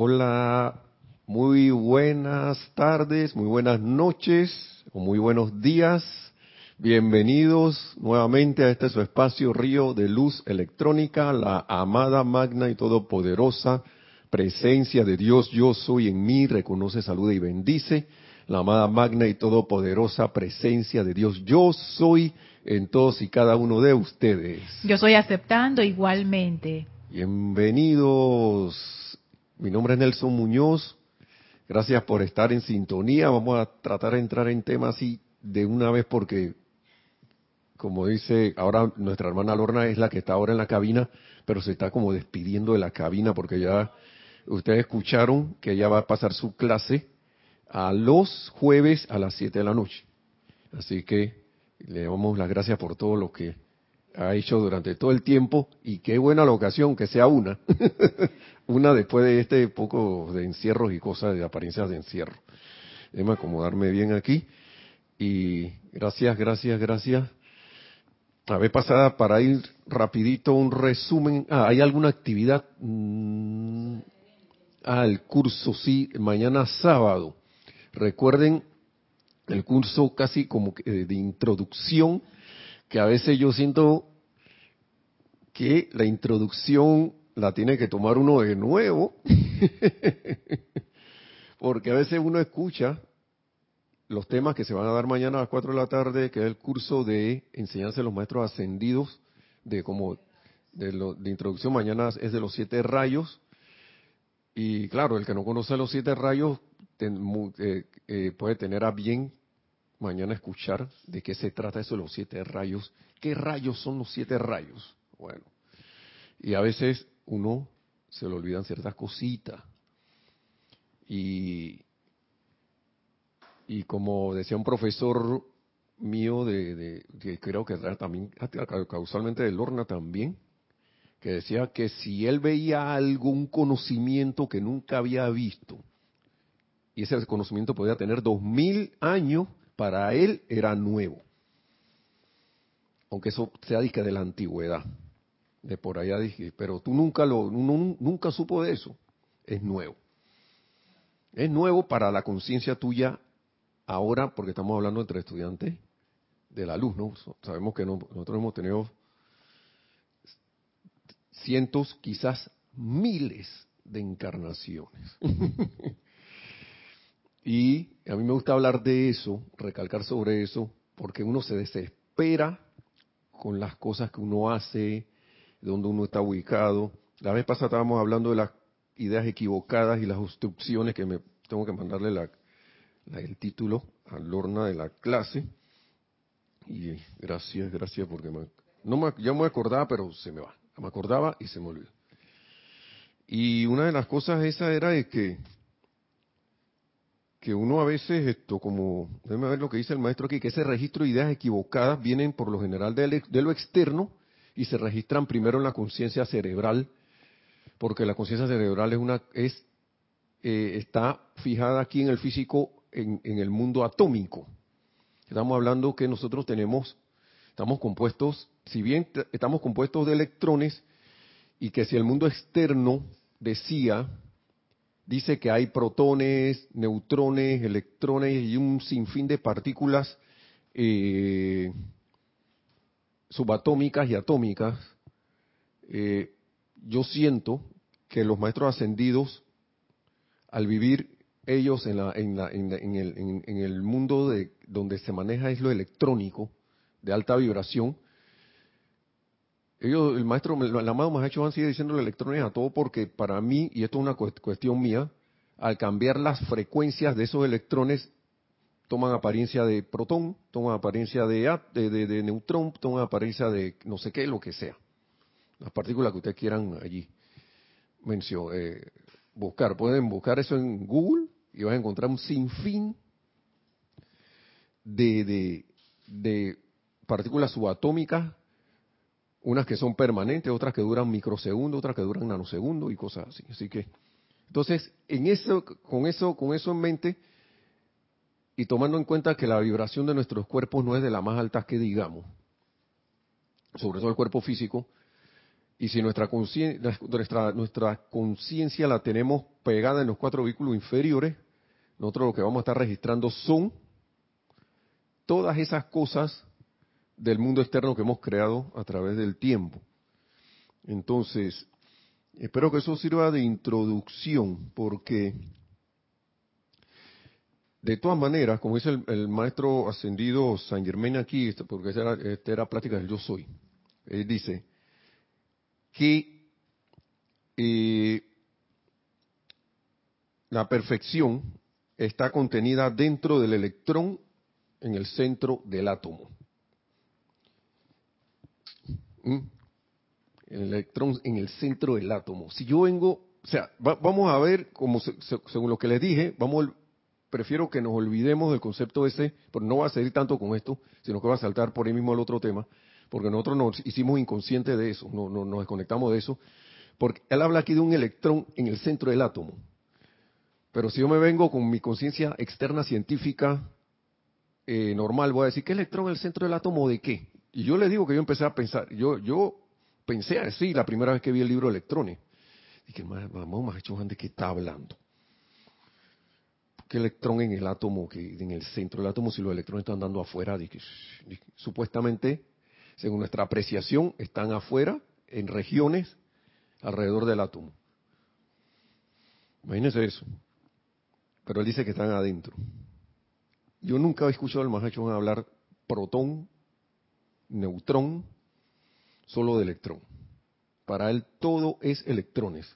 Hola, muy buenas tardes, muy buenas noches o muy buenos días. Bienvenidos nuevamente a este su espacio Río de Luz Electrónica, la amada, magna y todopoderosa presencia de Dios, yo soy en mí, reconoce, saluda y bendice. La amada, magna y todopoderosa presencia de Dios, yo soy en todos y cada uno de ustedes. Yo soy aceptando igualmente. Bienvenidos. Mi nombre es Nelson Muñoz. Gracias por estar en sintonía. Vamos a tratar de entrar en temas así de una vez porque, como dice, ahora nuestra hermana Lorna es la que está ahora en la cabina, pero se está como despidiendo de la cabina porque ya ustedes escucharon que ella va a pasar su clase a los jueves a las 7 de la noche. Así que le damos las gracias por todo lo que ha hecho durante todo el tiempo y qué buena la ocasión que sea una, una después de este poco de encierros y cosas de apariencias de encierro. Déjame acomodarme bien aquí y gracias, gracias, gracias. A ver, pasada para ir rapidito un resumen. Ah, ¿hay alguna actividad? Mm, ah, el curso, sí, mañana sábado. Recuerden el curso casi como de introducción, que a veces yo siento que la introducción la tiene que tomar uno de nuevo, porque a veces uno escucha los temas que se van a dar mañana a las 4 de la tarde, que es el curso de enseñanza de los maestros ascendidos, de como de, lo, de introducción mañana es de los siete rayos, y claro, el que no conoce los siete rayos eh, eh, puede tener a bien mañana escuchar de qué se trata eso de los siete rayos. ¿Qué rayos son los siete rayos? Bueno, y a veces uno se le olvidan ciertas cositas. Y, y como decía un profesor mío de, que creo que también causalmente de Lorna también, que decía que si él veía algún conocimiento que nunca había visto, y ese conocimiento podía tener dos mil años, para él era nuevo. Aunque eso sea disque de la antigüedad. De por allá dije, pero tú nunca lo, nunca supo de eso. Es nuevo. Es nuevo para la conciencia tuya ahora, porque estamos hablando entre estudiantes de la luz, ¿no? Sabemos que nosotros hemos tenido cientos, quizás miles de encarnaciones. Y a mí me gusta hablar de eso, recalcar sobre eso, porque uno se desespera con las cosas que uno hace, donde uno está ubicado. La vez pasada estábamos hablando de las ideas equivocadas y las obstrucciones que me tengo que mandarle el título a Lorna de la clase. Y gracias, gracias, porque no me, ya me acordaba, pero se me va. Me acordaba y se me olvidó. Y una de las cosas esa era de que que uno a veces, esto como, déjeme ver lo que dice el maestro aquí, que ese registro de ideas equivocadas vienen por lo general de, lo externo y se registran primero en la conciencia cerebral, porque la conciencia cerebral es eh, está fijada aquí en el físico, en, en el mundo atómico. Estamos hablando que nosotros tenemos, estamos compuestos, si bien estamos compuestos de electrones, y que si el mundo externo decía dice que hay protones, neutrones, electrones y un sinfín de partículas eh, subatómicas y atómicas. Eh, yo siento que los maestros ascendidos, al vivir ellos en, la, en, el, el, mundo de, donde se maneja es lo electrónico, de alta vibración, ellos, el maestro, el amado Mahacho Van sigue diciendo electrones a todo porque para mí, y esto es una cuestión mía, al cambiar las frecuencias de esos electrones, toman apariencia de protón, toman apariencia de, de, neutrón, toman apariencia de no sé qué, lo que sea. Las partículas que ustedes quieran allí mencionar, eh, buscar. Pueden buscar eso en Google y van a encontrar un sinfín de, de, de partículas subatómicas unas que son permanentes, otras que duran microsegundos, otras que duran nanosegundos y cosas así. Así que, entonces, en eso, con eso, con eso en mente y tomando en cuenta que la vibración de nuestros cuerpos no es de la más alta que digamos, sobre todo el cuerpo físico, Y si nuestra conciencia nuestra, nuestra conciencia la tenemos pegada en los cuatro vehículos inferiores, nosotros lo que vamos a estar registrando son todas esas cosas del mundo externo que hemos creado a través del tiempo. Entonces, espero que eso sirva de introducción, porque de todas maneras, como dice el, maestro ascendido San Germain aquí, este, porque esta era, plática del yo soy, él dice que eh, la perfección está contenida dentro del electrón en el centro del átomo. ¿Mm? El electrón en el centro del átomo. Si yo vengo, o sea, vamos a ver, como según lo que les dije, vamos, prefiero que nos olvidemos del concepto ese, pero no va a seguir tanto con esto, sino que va a saltar por ahí mismo el otro tema, porque nosotros nos hicimos inconscientes de eso, no, nos desconectamos de eso, porque él habla aquí de un electrón en el centro del átomo. Pero si yo me vengo con mi conciencia externa científica eh, normal, voy a decir, ¿qué electrón en el centro del átomo de qué? Y yo le digo que yo empecé a pensar, yo, pensé así la primera vez que vi el libro Electrones. Dije, vamos, más hecho ¿de qué está hablando? ¿Qué electrón en el átomo, que en el centro del átomo, si los electrones están dando afuera? Supuestamente, según nuestra apreciación, están afuera, en regiones alrededor del átomo. Imagínense eso. Pero él dice que están adentro. Yo nunca he escuchado al Mahacho hablar protón, neutrón, solo de electrón. Para él todo es electrones.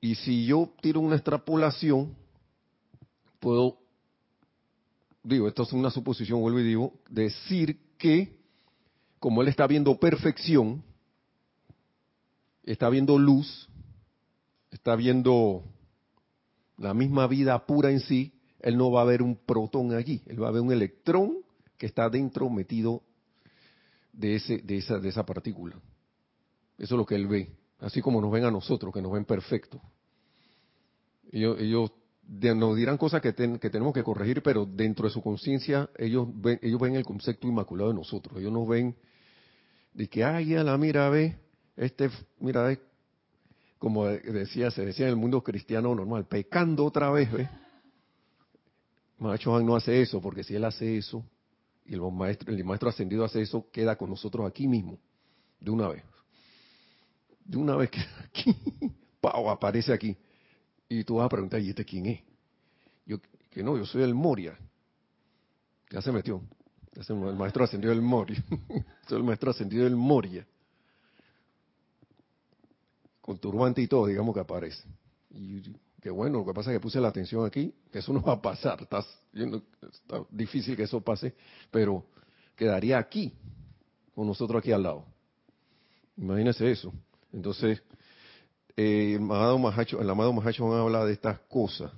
Y si yo tiro una extrapolación, puedo, digo, esto es una suposición, vuelvo y digo, decir que como él está viendo perfección, está viendo luz, está viendo la misma vida pura en sí, él no va a ver un protón allí, él va a ver un electrón que está dentro metido de, ese, de, esa, de esa partícula. Eso es lo que él ve, así como nos ven a nosotros, que nos ven perfectos. Ellos, ellos nos dirán cosas que, que, tenemos que corregir, pero dentro de su conciencia ellos ven, ellos ven el concepto inmaculado de nosotros. Ellos nos ven de que, ay, ya la mira, ve, este, mira, ve, como decía, se decía en el mundo cristiano normal, pecando otra vez, ve. Macho no hace eso, porque si él hace eso, y el maestro, el maestro ascendido hace eso, queda con nosotros aquí mismo, de una vez. De una vez que aquí, ¡pau! aparece aquí. Y tú vas a preguntar, ¿y este quién es? Yo, que no, yo soy el Moria. Ya se metió. el maestro ascendido del Moria. soy el maestro ascendido del Moria. Con turbante y todo, digamos que aparece. Y que bueno, lo que pasa es que puse la atención aquí, que eso no va a pasar, está, está difícil que eso pase, pero quedaría aquí, con nosotros aquí al lado. Imagínense eso. Entonces, eh, el amado Mahacho, el amado habla de estas cosas.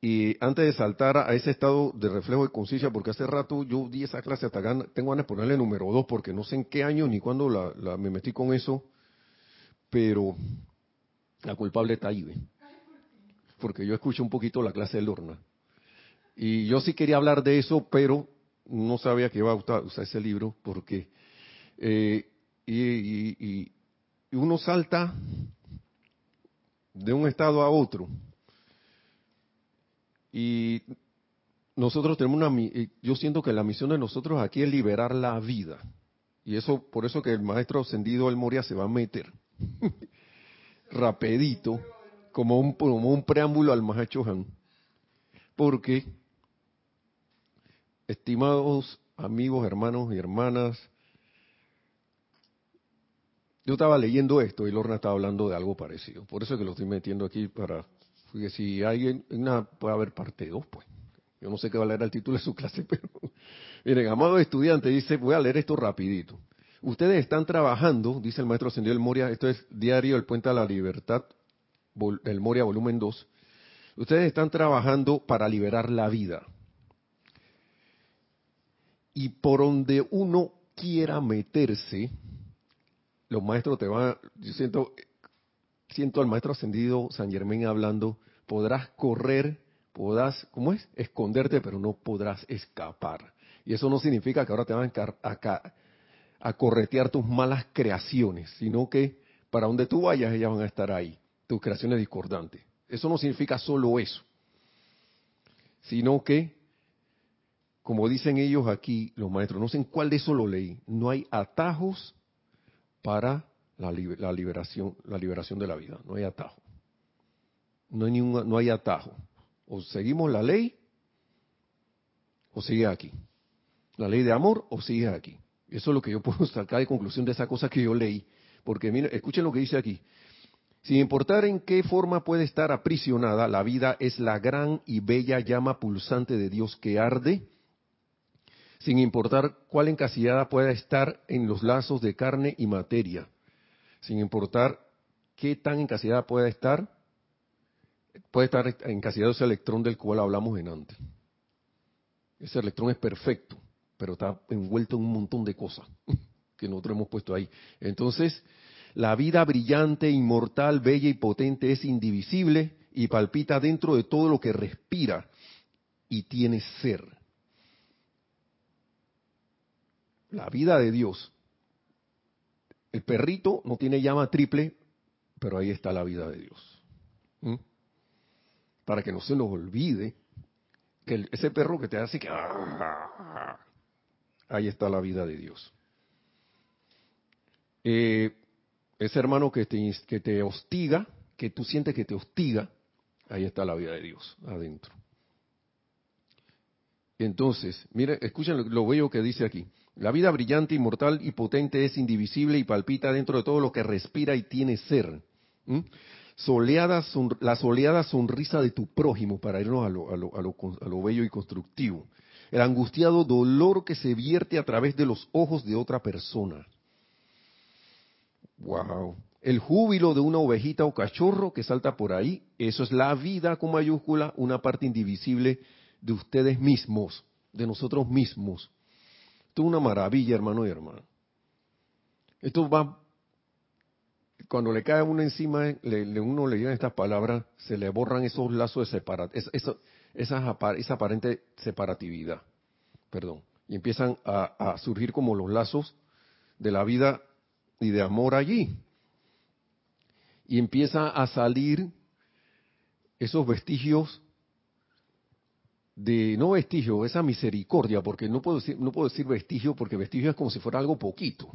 Y antes de saltar a ese estado de reflejo de conciencia, porque hace rato yo di esa clase hasta acá, tengo ganas de ponerle número dos, porque no sé en qué año ni cuándo me metí con eso, pero la culpable está ahí, porque yo escucho un poquito la clase de Lorna. Y yo sí quería hablar de eso, pero no sabía que iba a usar, ese libro, porque eh, y, uno salta de un estado a otro. Y nosotros tenemos una, yo siento que la misión de nosotros aquí es liberar la vida. Y eso, por eso que el maestro ascendido El Moria se va a meter rapidito como un, como un preámbulo al Mahachohan. Porque, estimados amigos, hermanos y hermanas, yo estaba leyendo esto y Lorna estaba hablando de algo parecido. Por eso que lo estoy metiendo aquí para que si alguien, una, puede haber parte 2, pues. Yo no sé qué va a leer el título de su clase, pero miren, amado estudiante, dice, voy a leer esto rapidito. Ustedes están trabajando, dice el maestro Ascendido del Moria, esto es diario El Puente a la Libertad, el Moria volumen 2, ustedes están trabajando para liberar la vida. Y por donde uno quiera meterse, los maestros te van, yo siento, siento al maestro ascendido San Germán hablando, podrás correr, podrás, ¿cómo es? Esconderte, pero no podrás escapar. Y eso no significa que ahora te van a, a corretear tus malas creaciones, sino que para donde tú vayas ellas van a estar ahí, tus creaciones discordantes. Eso no significa solo eso, sino que, como dicen ellos aquí, los maestros, no sé en cuál de eso lo leí, no hay atajos para la, liberación, la liberación de la vida, no hay atajo. No hay, no hay atajo. O seguimos la ley o sigue aquí. La ley de amor o sigue aquí. Eso es lo que yo puedo sacar de conclusión de esa cosa que yo leí. Porque miren, escuchen lo que dice aquí. Sin importar en qué forma puede estar aprisionada, la vida es la gran y bella llama pulsante de Dios que arde, sin importar cuál encasillada pueda estar en los lazos de carne y materia, sin importar qué tan encasillada pueda estar, puede estar encasillado ese electrón del cual hablamos en antes. Ese electrón es perfecto, pero está envuelto en un montón de cosas que nosotros hemos puesto ahí. Entonces, la vida brillante, inmortal, bella y potente es indivisible y palpita dentro de todo lo que respira y tiene ser. La vida de Dios. El perrito no tiene llama triple, pero ahí está la vida de Dios. ¿Mm? Para que no se nos olvide que ese perro que te hace que... ¡ah! Ahí está la vida de Dios. Eh, ese hermano que te, que te hostiga, que tú sientes que te hostiga, ahí está la vida de Dios adentro. Entonces, mire, escuchen lo, bello que dice aquí. La vida brillante, inmortal y potente es indivisible y palpita dentro de todo lo que respira y tiene ser. La soleada sonrisa de tu prójimo, para irnos a, lo, a lo bello y constructivo. El angustiado dolor que se vierte a través de los ojos de otra persona. Wow. El júbilo de una ovejita o cachorro que salta por ahí, eso es la vida con mayúscula, una parte indivisible de ustedes mismos, de nosotros mismos. Esto es una maravilla, hermano y hermana. Esto va, cuando le cae a uno encima, le, uno le llegan estas palabras, se le borran esos lazos de separación, esa, aparente separatividad, perdón, y empiezan a surgir como los lazos de la vida y de amor allí. Y empieza a salir esos vestigios de, no vestigio, esa misericordia, porque no puedo decir, no puedo decir vestigio, porque vestigio es como si fuera algo poquito.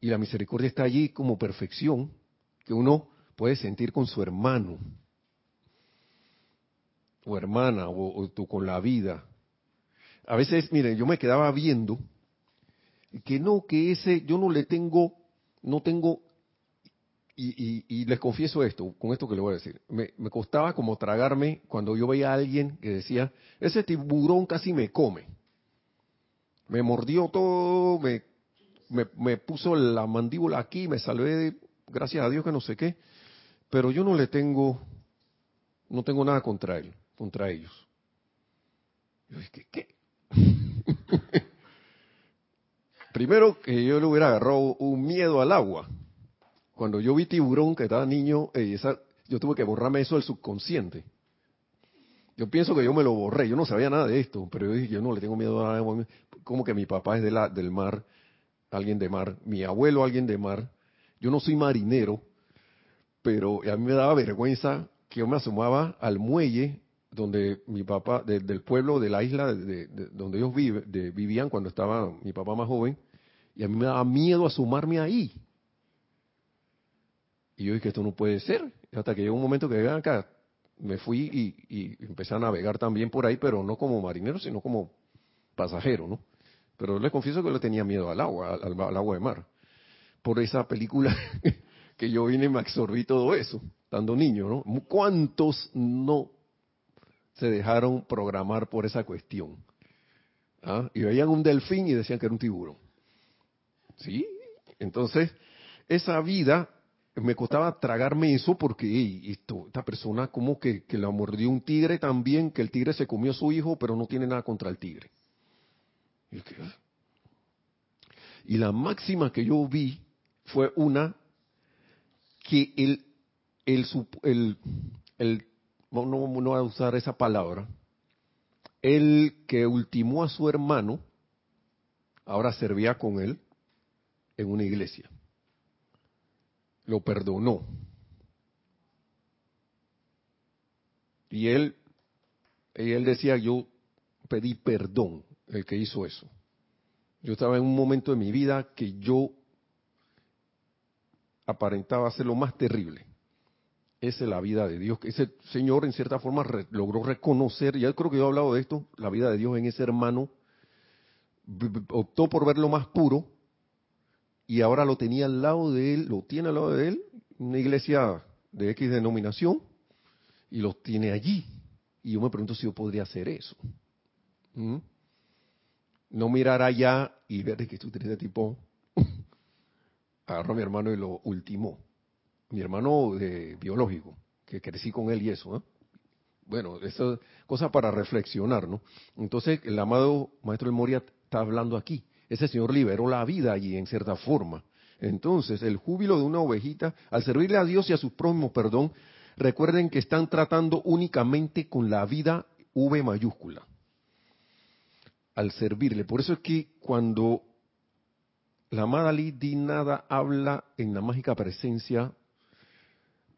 Y la misericordia está allí como perfección que uno puede sentir con su hermano, o hermana, o, o con la vida. A veces, miren, yo me quedaba viendo que no, que ese, yo no le tengo, no tengo, y, les confieso esto, con esto que le voy a decir, me, costaba como tragarme cuando yo veía a alguien que decía, ese tiburón casi me come, me mordió todo, me, me, puso la mandíbula aquí, me salvé, gracias a Dios que no sé qué, pero yo no le tengo, no tengo nada contra él, contra ellos. Yo dije, ¿qué? Primero que yo le hubiera agarrado un miedo al agua. Cuando yo vi tiburón, que estaba niño, eh, yo tuve que borrarme eso del subconsciente. Yo pienso que yo me lo borré, yo no sabía nada de esto, pero yo dije, yo no le tengo miedo a agua. Como que mi papá es de del mar, alguien de mar, mi abuelo alguien de mar. Yo no soy marinero, pero a mí me daba vergüenza que yo me asomaba al muelle donde mi papá, del pueblo, de la isla de, donde ellos vivían cuando estaba mi papá más joven, y a mí me daba miedo asomarme ahí. Y yo dije, esto no puede ser. Hasta que llegó un momento que llegué acá, me fui y, empecé a navegar también por ahí, pero no como marinero, sino como pasajero, ¿no? Pero les confieso que le tenía miedo al agua, al, agua de mar. Por esa película que yo vine y me absorbí todo eso, estando niño, ¿no? ¿Cuántos no se dejaron programar por esa cuestión. ¿Ah? Y veían un delfín y decían que era un tiburón. ¿Sí? Entonces, esa vida me costaba tragarme eso porque esta persona como que, la mordió un tigre también, que el tigre se comió a su hijo, pero no tiene nada contra el tigre. Y, ah". y la máxima que yo vi fue una que el, el, el, el no, no, a usar esa palabra, el que ultimó a su hermano, ahora servía con él en una iglesia. Lo perdonó. Y él, y él decía, yo pedí perdón, el que hizo eso. Yo estaba en un momento de mi vida que yo aparentaba ser lo más terrible. Esa es la vida de Dios. Ese Señor, en cierta forma, logró reconocer, ya creo que yo he hablado de esto, la vida de Dios en ese hermano. Optó por verlo más puro y ahora lo tenía al lado de él, lo tiene al lado de él, una iglesia de X denominación, y lo tiene allí. Y yo me pregunto si yo podría hacer eso. ¿Mm? No mirar allá y ver que tú tienes tipo agarró a mi hermano y lo ultimó. Mi hermano de biológico, que crecí con él y eso. ¿eh? Bueno, eso es cosa para reflexionar, ¿no? Entonces, el amado Maestro de Moria está hablando aquí. Ese señor liberó la vida allí en cierta forma. Entonces, el júbilo de una ovejita, al servirle a Dios y a sus prójimos, perdón, recuerden que están tratando únicamente con la vida V mayúscula. Al servirle. Por eso es que cuando la amada Nada habla en la mágica presencia,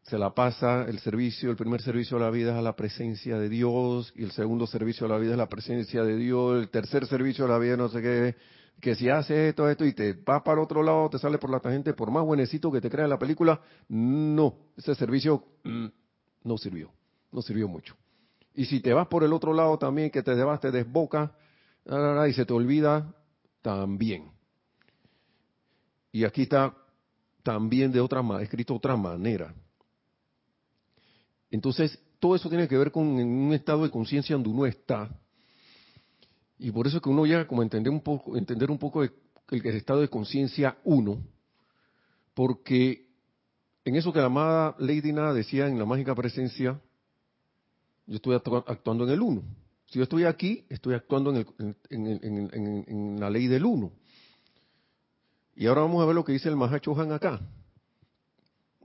se la pasa el servicio, el primer servicio a la vida es a la presencia de Dios, y el segundo servicio a la vida es la presencia de Dios, el tercer servicio a la vida no sé qué, que si haces esto, esto y te vas para otro lado, te sale por la tangente, por más buenecito que te crea la película, no, ese servicio mm, no sirvió, no sirvió mucho. Y si te vas por el otro lado también, que te vas, te desboca, y se te olvida, también. Y aquí está también de otra escrito de otra manera. Entonces, todo eso tiene que ver con un estado de conciencia donde uno está. Y por eso es que uno llega como a entender un poco, entender un poco el, el estado de conciencia uno, porque en eso que la amada Lady Nada decía en la mágica presencia, yo estoy actuando en el uno. Si yo estoy aquí, estoy actuando en, en la ley del uno. Y ahora vamos a ver lo que dice el Mahacho Han acá.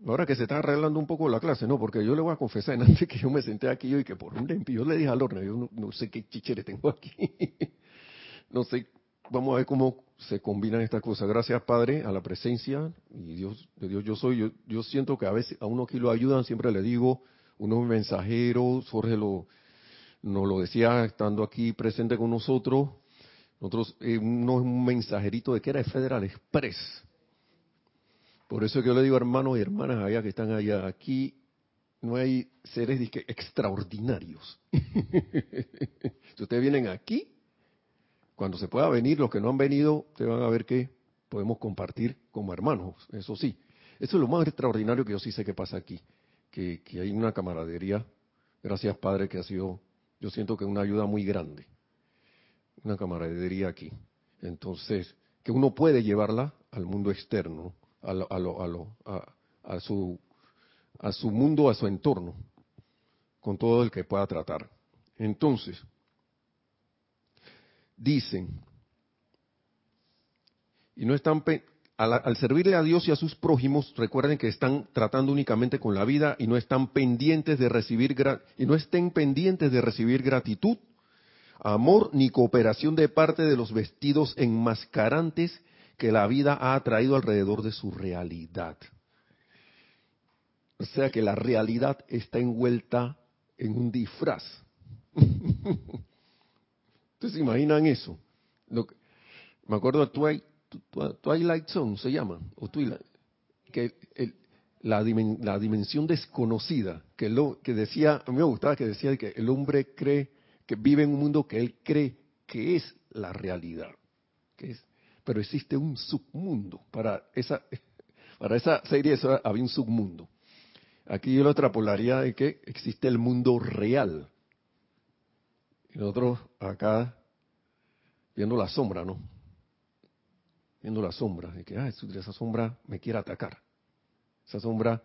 Ahora que se está arreglando un poco la clase, ¿no? Porque yo le voy a confesar antes que yo me senté aquí y que por un tiempo yo le dije a Lorna, yo no, sé qué chichere tengo aquí. no sé, vamos a ver cómo se combinan estas cosas. Gracias, Padre, a la presencia y Dios, de Dios yo soy. Yo, yo siento que a veces a uno aquí lo ayudan, siempre le digo, unos mensajeros, Jorge lo, nos lo decía estando aquí presente con nosotros, nosotros, eh, no es un mensajerito de que era el Federal Express. Por eso que yo le digo hermanos y hermanas allá que están allá, aquí no hay seres extraordinarios. si ustedes vienen aquí, cuando se pueda venir, los que no han venido, ustedes van a ver que podemos compartir como hermanos, eso sí. Eso es lo más extraordinario que yo sí sé que pasa aquí, que, que hay una camaradería, gracias Padre, que ha sido, yo siento que una ayuda muy grande una camaradería aquí. Entonces, que uno puede llevarla al mundo externo, a, su mundo, a su entorno, con todo el que pueda tratar. Entonces, dicen, y no están al, al, servirle a Dios y a sus prójimos, recuerden que están tratando únicamente con la vida y no están pendientes de recibir y no estén pendientes de recibir gratitud amor ni cooperación de parte de los vestidos enmascarantes que la vida ha traído alrededor de su realidad. O sea que la realidad está envuelta en un disfraz. ¿Ustedes imaginan eso? me acuerdo de Twilight, Zone, se llama, o Twilight, que la, la, dimensión desconocida, que, lo, que decía, a mí me gustaba que decía que el hombre cree que vive en un mundo que él cree que es la realidad. Que es, pero existe un submundo. Para esa, para esa serie había un submundo. Aquí yo lo extrapolaría de que existe el mundo real. Y nosotros acá viendo la sombra, ¿no? Viendo la sombra, de que ah, esa sombra me quiere atacar. Esa sombra,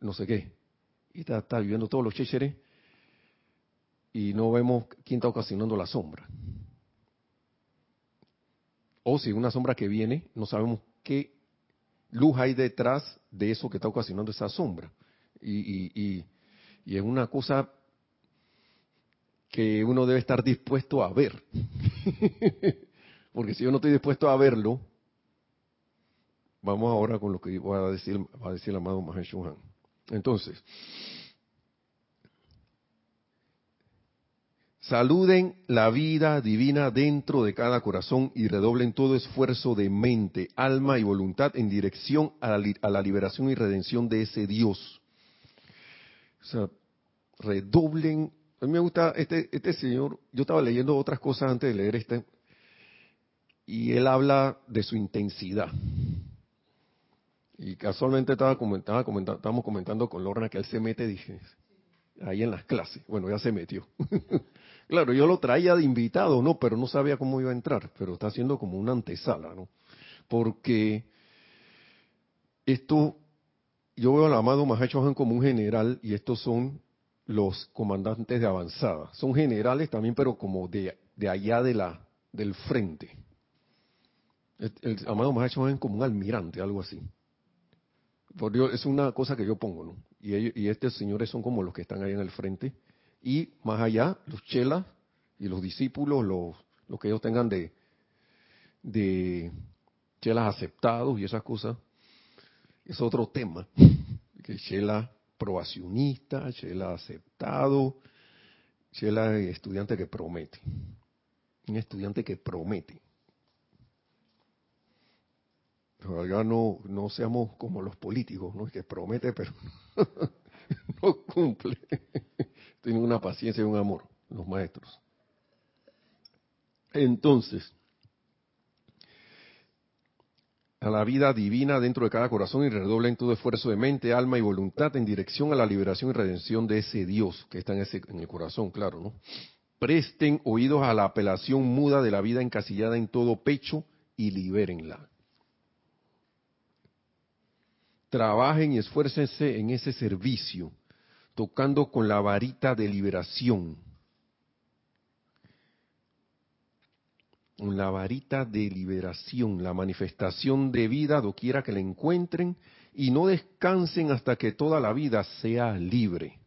no sé qué. Y está, está viviendo todos los chécheres y no vemos quién está ocasionando la sombra. O si una sombra que viene, no sabemos qué luz hay detrás de eso que está ocasionando esa sombra. Y, y, es una cosa que uno debe estar dispuesto a ver. Porque si yo no estoy dispuesto a verlo, vamos ahora con lo que va a decir, a el amado Mahashohan. Entonces, Saluden la vida divina dentro de cada corazón y redoblen todo esfuerzo de mente, alma y voluntad en dirección a la, liberación y redención de ese Dios. O sea, redoblen. A mí me gusta este, este señor. Yo estaba leyendo otras cosas antes de leer este. Y él habla de su intensidad. Y casualmente estaba comentando, estábamos comentando con Lorna que él se mete, dije, ahí en las clases. Bueno, ya se metió. Claro, yo lo traía de invitado, ¿no? Pero no sabía cómo iba a entrar, pero está haciendo como una antesala, ¿no? Porque esto, yo veo al amado Mahacho como un general y estos son los comandantes de avanzada. Son generales también, pero como de, de allá de la, del frente. El, amado Mahacho como un almirante, algo así. Por Dios, es una cosa que yo pongo, ¿no? Y, ellos, y estos señores son como los que están ahí en el frente y más allá, los chelas y los discípulos, los, los que ellos tengan de, de chelas aceptados y esas cosas, es otro tema. Que chela probacionista, chela aceptado, chela estudiante que promete. Un estudiante que promete. No, no seamos como los políticos, ¿no? Que promete, pero no cumple tienen una paciencia y un amor, los maestros. Entonces, a la vida divina dentro de cada corazón y redoblen todo esfuerzo de mente, alma y voluntad en dirección a la liberación y redención de ese Dios que está en, ese, en el corazón, claro, ¿no? Presten oídos a la apelación muda de la vida encasillada en todo pecho y libérenla. Trabajen y esfuércense en ese servicio tocando con la varita de liberación. La varita de liberación, la manifestación de vida doquiera que la encuentren y no descansen hasta que toda la vida sea libre.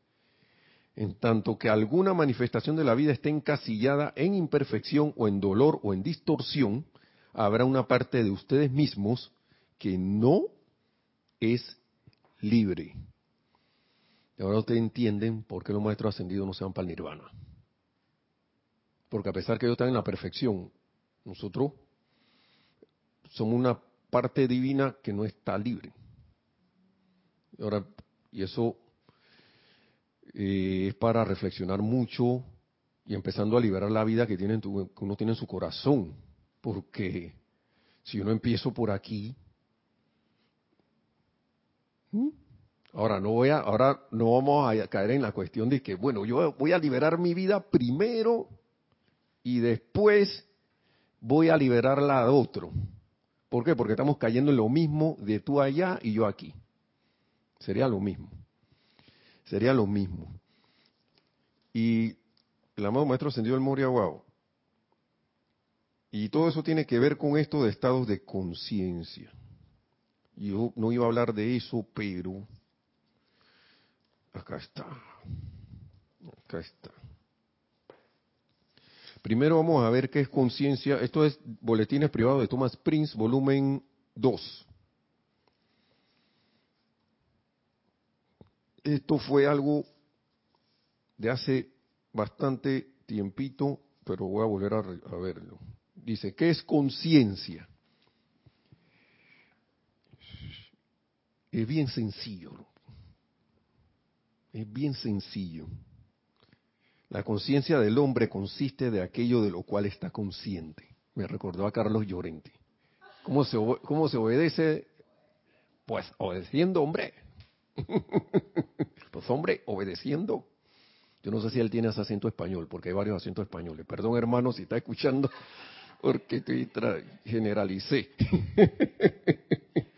En tanto que alguna manifestación de la vida esté encasillada en imperfección o en dolor o en distorsión, habrá una parte de ustedes mismos que no es libre. Y ahora ustedes entienden por qué los maestros ascendidos no se van para el nirvana. Porque a pesar que ellos están en la perfección, nosotros somos una parte divina que no está libre. Y, ahora, y eso eh, es para reflexionar mucho y empezando a liberar la vida que, tiene que uno tiene en su corazón. Porque si uno empiezo por aquí, Ahora no voy a, ahora no vamos a caer en la cuestión de que, bueno, yo voy a liberar mi vida primero y después voy a liberarla de otro. ¿Por qué? Porque estamos cayendo en lo mismo de tú allá y yo aquí. Sería lo mismo. Sería lo mismo. Y el amado maestro ascendió el Moria Wow. Y todo eso tiene que ver con esto de estados de conciencia. Yo no iba a hablar de eso, pero Acá está. Acá está. Primero vamos a ver qué es conciencia. Esto es Boletines Privados de Thomas Prince, volumen 2. Esto fue algo de hace bastante tiempito, pero voy a volver a, a verlo. Dice, ¿qué es conciencia? Es bien sencillo. Es bien sencillo. La conciencia del hombre consiste de aquello de lo cual está consciente. Me recordó a Carlos Llorente. ¿Cómo se, cómo se obedece? Pues obedeciendo, hombre. pues hombre, obedeciendo. Yo no sé si él tiene ese acento español, porque hay varios acentos españoles. Perdón, hermano, si está escuchando, porque te generalicé.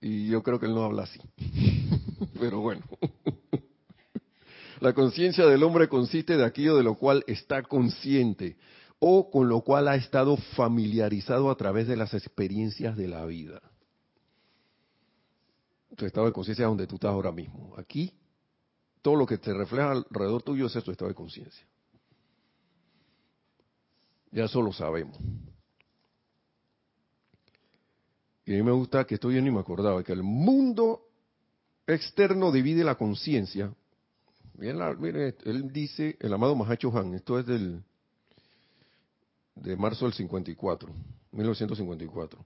y yo creo que él no habla así. Pero bueno. La conciencia del hombre consiste de aquello de lo cual está consciente o con lo cual ha estado familiarizado a través de las experiencias de la vida. Tu estado de conciencia es donde tú estás ahora mismo. Aquí, todo lo que te refleja alrededor tuyo es tu estado de conciencia. Ya eso lo sabemos. Y a mí me gusta que estoy bien y me acordaba, que el mundo externo divide la conciencia. Mire, él dice, el amado Mahacho Han, esto es del de marzo del 54, 1954.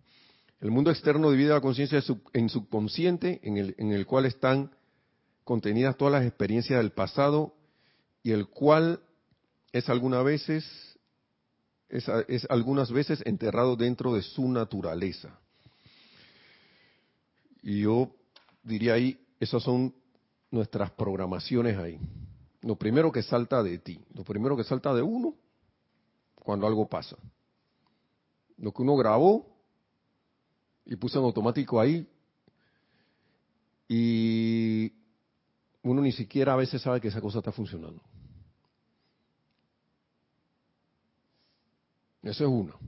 El mundo externo divide la conciencia en subconsciente, en el, en el cual están contenidas todas las experiencias del pasado y el cual es algunas veces es, es algunas veces enterrado dentro de su naturaleza. Y yo diría ahí, esas son nuestras programaciones ahí. Lo primero que salta de ti, lo primero que salta de uno cuando algo pasa. Lo que uno grabó y puso en automático ahí y uno ni siquiera a veces sabe que esa cosa está funcionando. Eso es uno.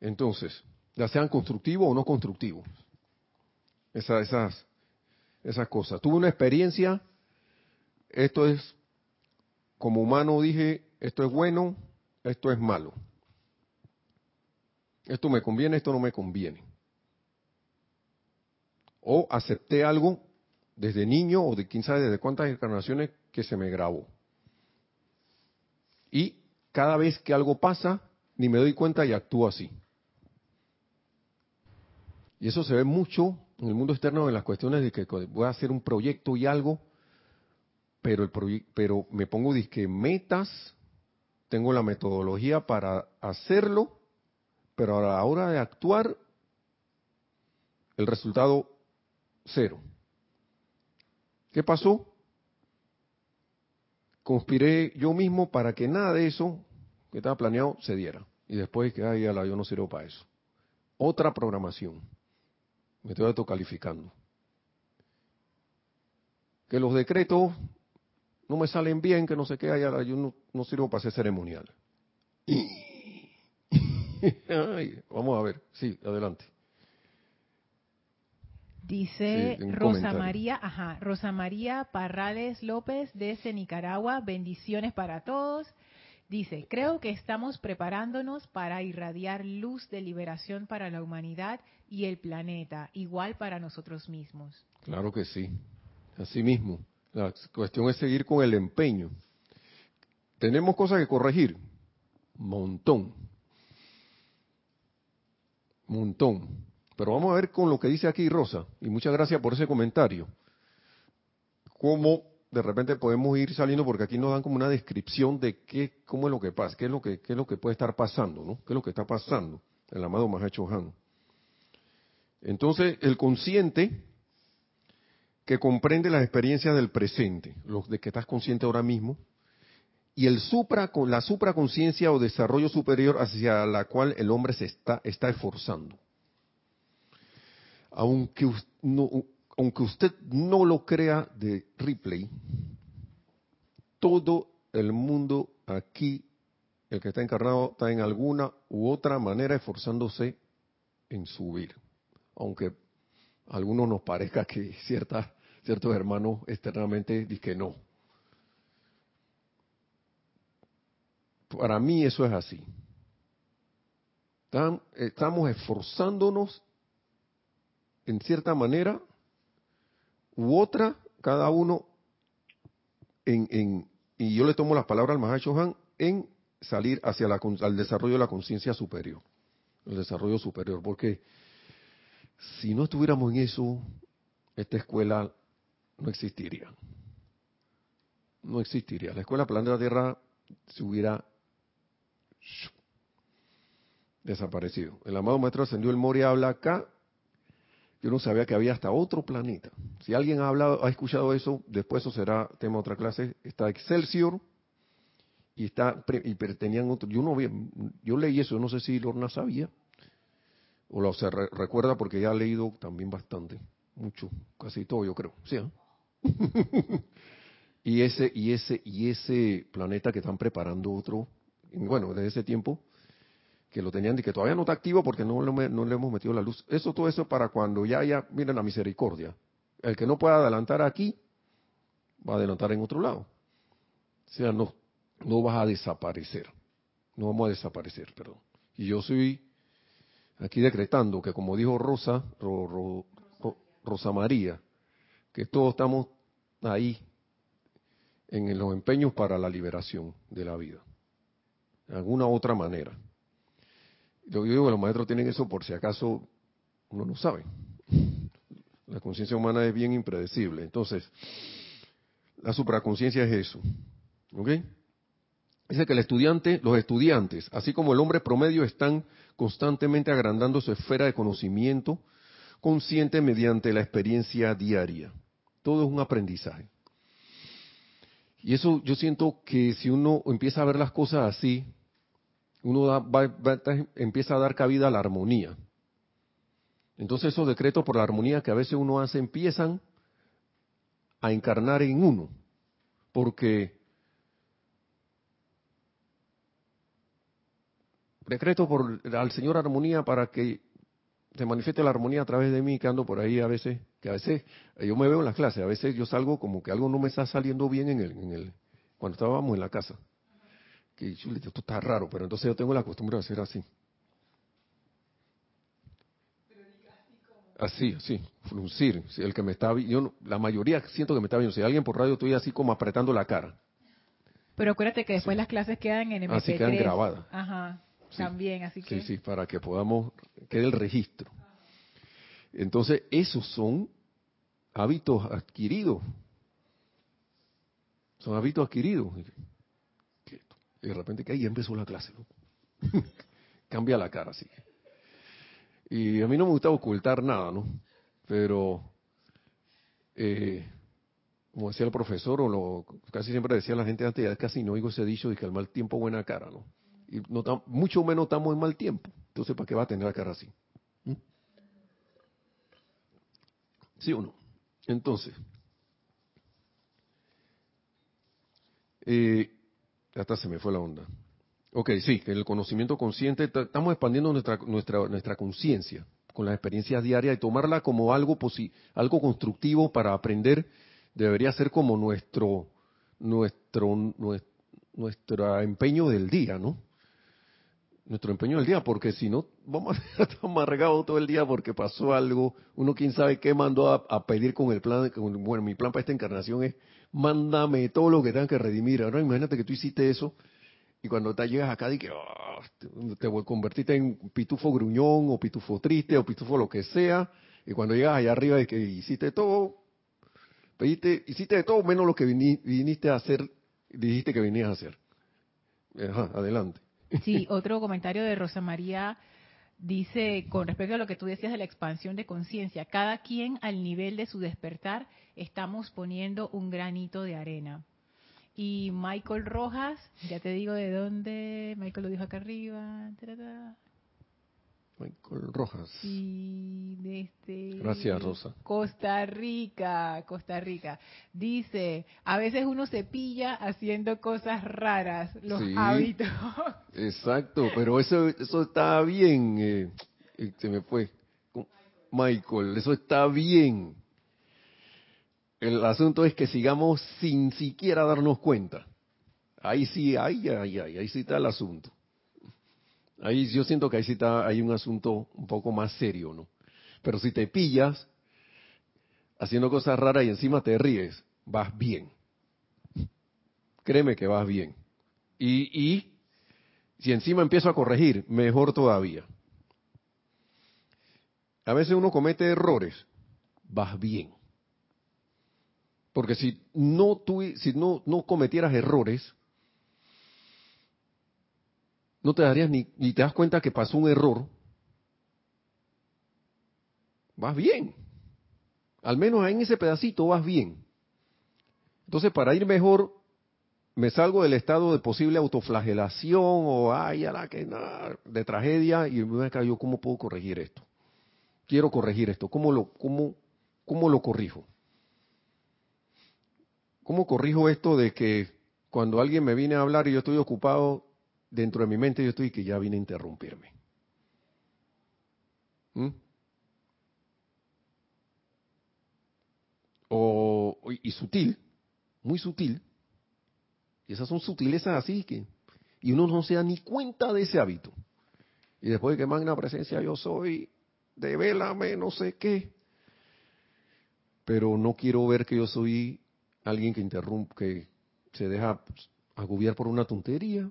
Entonces, ya sean constructivos o no constructivos. Esas, esas, esas cosas. Tuve una experiencia, esto es, como humano dije, esto es bueno, esto es malo. Esto me conviene, esto no me conviene. O acepté algo desde niño o de quién sabe desde cuántas encarnaciones que se me grabó. Y cada vez que algo pasa, ni me doy cuenta y actúo así. Y eso se ve mucho en el mundo externo en las cuestiones de que voy a hacer un proyecto y algo, pero, el pero me pongo disque metas, tengo la metodología para hacerlo, pero a la hora de actuar, el resultado cero. ¿Qué pasó? Conspiré yo mismo para que nada de eso que estaba planeado se diera. Y después que, ay, la yo no sirvo para eso. Otra programación. Me estoy autocalificando. Que los decretos no me salen bien, que no sé qué, ay, yo no, no sirvo para hacer ceremonial. vamos a ver, sí, adelante. Dice Rosa María, ajá, Rosa María Parrales López desde Nicaragua, bendiciones para todos. Dice, creo que estamos preparándonos para irradiar luz de liberación para la humanidad y el planeta, igual para nosotros mismos. Claro que sí, así mismo. La cuestión es seguir con el empeño. Tenemos cosas que corregir, montón, montón. Pero vamos a ver con lo que dice aquí Rosa, y muchas gracias por ese comentario. Cómo de repente podemos ir saliendo, porque aquí nos dan como una descripción de qué, cómo es lo que pasa, qué es lo que, qué es lo que puede estar pasando, ¿no? ¿Qué es lo que está pasando? El amado Mahacho Han. Entonces, el consciente que comprende las experiencias del presente, los de que estás consciente ahora mismo, y el supra, la supraconciencia o desarrollo superior hacia la cual el hombre se está, está esforzando aunque, aunque usted no lo crea de Ripley, todo el mundo aquí, el que está encarnado, está en alguna u otra manera esforzándose en subir. Aunque a algunos nos parezca que cierta, ciertos hermanos externamente dicen que no. Para mí eso es así. Estamos esforzándonos en cierta manera u otra, cada uno en, en y yo le tomo las palabras al Mahacho Han, en salir hacia la, al desarrollo de la conciencia superior, el desarrollo superior, porque si no estuviéramos en eso, esta escuela no existiría. No existiría. La escuela Planeta Tierra se hubiera desaparecido. El amado maestro ascendió el Moria habla acá yo no sabía que había hasta otro planeta. Si alguien ha hablado, ha escuchado eso, después eso será tema de otra clase. Está Excelsior y está y tenían otro. Yo no yo leí eso, no sé si Lorna sabía o lo se recuerda porque ya ha leído también bastante, mucho, casi todo, yo creo. Sí. y ese y ese y ese planeta que están preparando otro, bueno, desde ese tiempo que lo tenían y que todavía no está activo porque no, le hemos metido la luz. Eso, todo eso para cuando ya haya, miren la misericordia. El que no pueda adelantar aquí, va a adelantar en otro lado. O sea, no, no vas a desaparecer. No vamos a desaparecer, perdón. Y yo soy aquí decretando que como dijo Rosa, Rosa María, que todos estamos ahí en los empeños para la liberación de la vida, de alguna otra manera. Yo digo los maestros tienen eso por si acaso uno no sabe. La conciencia humana es bien impredecible. Entonces, la supraconciencia es eso. ¿Ok? Dice que el estudiante, los estudiantes, así como el hombre promedio, están constantemente agrandando su esfera de conocimiento consciente mediante la experiencia diaria. Todo es un aprendizaje. Y eso yo siento que si uno empieza a ver las cosas así, uno empieza a dar cabida a la armonía. Entonces esos decretos por la armonía que a veces uno hace empiezan a encarnar en uno, porque decreto por al Señor armonía para que se manifieste la armonía a través de mí que ando por ahí a veces, que a veces yo me veo en las clases, a veces yo salgo como que algo no me está saliendo bien en el, en el cuando estábamos en la casa. Que esto está raro, pero entonces yo tengo la costumbre de hacer así. Así, así, fruncir. El que me está, yo la mayoría siento que me está viendo. Si alguien por radio estoy así como apretando la cara. Pero acuérdate que después las clases quedan en MP3. Así quedan grabadas. Ajá. También, así que. Sí, sí, para que podamos, quede el registro. Entonces, esos son hábitos adquiridos. Son hábitos adquiridos. Y de repente que ahí empezó la clase. Cambia la cara, así. Y a mí no me gusta ocultar nada, ¿no? Pero, eh, como decía el profesor, o lo, casi siempre decía la gente antes, ya casi no oigo ese dicho de que al mal tiempo buena cara, ¿no? y no mucho menos estamos en mal tiempo. Entonces, ¿para qué va a tener la cara así? ¿Mm? ¿Sí o no? Entonces, eh, hasta se me fue la onda. Ok, sí, el conocimiento consciente estamos expandiendo nuestra nuestra nuestra conciencia con las experiencias diarias y tomarla como algo algo constructivo para aprender debería ser como nuestro nuestro nuestro, nuestro empeño del día, ¿no? Nuestro empeño del día, porque si no, vamos a estar amargados todo el día porque pasó algo, uno quién sabe qué mandó a, pedir con el plan, bueno, mi plan para esta encarnación es, mándame todo lo que tenga que redimir. Ahora imagínate que tú hiciste eso y cuando te llegas acá, que ah, te, a convertirte en pitufo gruñón o pitufo triste o pitufo lo que sea, y cuando llegas allá arriba y que hiciste todo, pediste, hiciste de todo menos lo que viniste a hacer, dijiste que venías a hacer. Adelante. Sí, otro comentario de Rosa María dice, con respecto a lo que tú decías de la expansión de conciencia, cada quien al nivel de su despertar estamos poniendo un granito de arena. Y Michael Rojas, ya te digo de dónde, Michael lo dijo acá arriba, Michael Rojas. Y desde Gracias, Rosa. Costa Rica, Costa Rica. Dice, a veces uno se pilla haciendo cosas raras, los hábitos. Exacto, pero eso, eso está bien. Eh, se me fue. Michael, eso está bien. El asunto es que sigamos sin siquiera darnos cuenta. Ahí sí, ahí, ahí, ahí, ahí sí está el asunto. Ahí yo siento que ahí sí está, hay un asunto un poco más serio, ¿no? Pero si te pillas haciendo cosas raras y encima te ríes, vas bien. Créeme que vas bien. Y, y si encima empiezo a corregir, mejor todavía. A veces uno comete errores, vas bien. Porque si no, tú, si no, no cometieras errores, no te darías ni, ni te das cuenta que pasó un error, vas bien. Al menos en ese pedacito vas bien. Entonces, para ir mejor, me salgo del estado de posible autoflagelación o ay, a la que nada, de tragedia y me yo cómo puedo corregir esto. Quiero corregir esto. ¿Cómo lo, cómo, cómo lo corrijo? ¿Cómo corrijo esto de que cuando alguien me viene a hablar y yo estoy ocupado, dentro de mi mente yo estoy que ya vine a interrumpirme. ¿Mm? O, y sutil, muy sutil. Y esas son sutilezas así que, y uno no se da ni cuenta de ese hábito. Y después de que magna presencia yo soy, devélame no sé qué. Pero no quiero ver que yo soy alguien que interrumpe, que se deja agobiar por una tontería.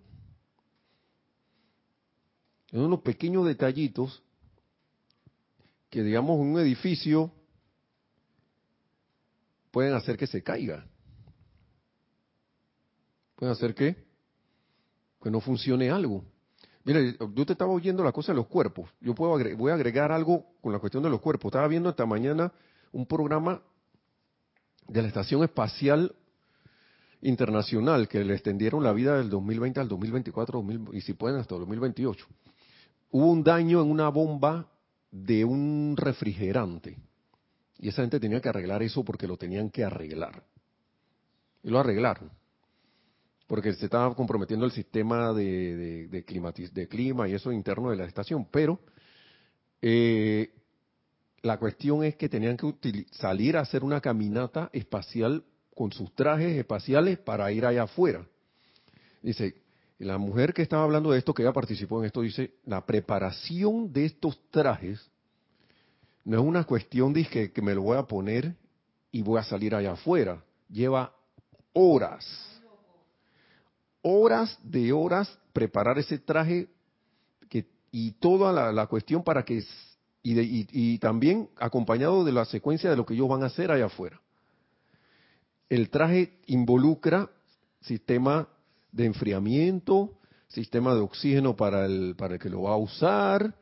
En unos pequeños detallitos que, digamos, un edificio pueden hacer que se caiga. Pueden hacer que, que no funcione algo. Mire, yo te estaba oyendo la cosa de los cuerpos. Yo puedo voy a agregar algo con la cuestión de los cuerpos. Estaba viendo esta mañana un programa de la Estación Espacial Internacional que le extendieron la vida del 2020 al 2024 y si pueden hasta el 2028. Hubo un daño en una bomba de un refrigerante y esa gente tenía que arreglar eso porque lo tenían que arreglar. Y lo arreglaron porque se estaba comprometiendo el sistema de, clima y eso interno de la estación. Pero eh, la cuestión es que tenían que salir a hacer una caminata espacial con sus trajes espaciales para ir allá afuera. Dice, la mujer que estaba hablando de esto, que ella participó en esto, dice, la preparación de estos trajes no es una cuestión de que, me lo voy a poner y voy a salir allá afuera. Lleva horas horas de horas preparar ese traje y toda la, cuestión para que y, y, también acompañado de la secuencia de lo que ellos van a hacer allá afuera. El traje involucra sistema de enfriamiento, sistema de oxígeno para el, para el que lo va a usar,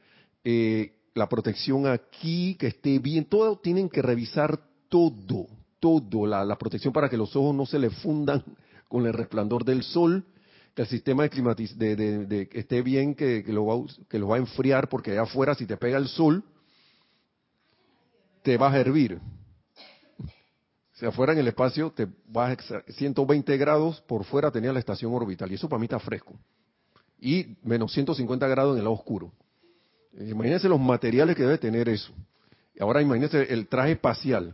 eh, la protección aquí, que esté bien, todo tienen que revisar todo, todo, la, la protección para que los ojos no se le fundan con el resplandor del sol, que el sistema de climatiz de, de, esté bien, que, lo va, que lo va a enfriar, porque allá afuera si te pega el sol, te vas a hervir. Si afuera en el espacio te vas a 120 grados, por fuera tenía la estación orbital, y eso para mí está fresco. Y menos 150 grados en el lado oscuro. Imagínense los materiales que debe tener eso. Ahora imagínense el traje espacial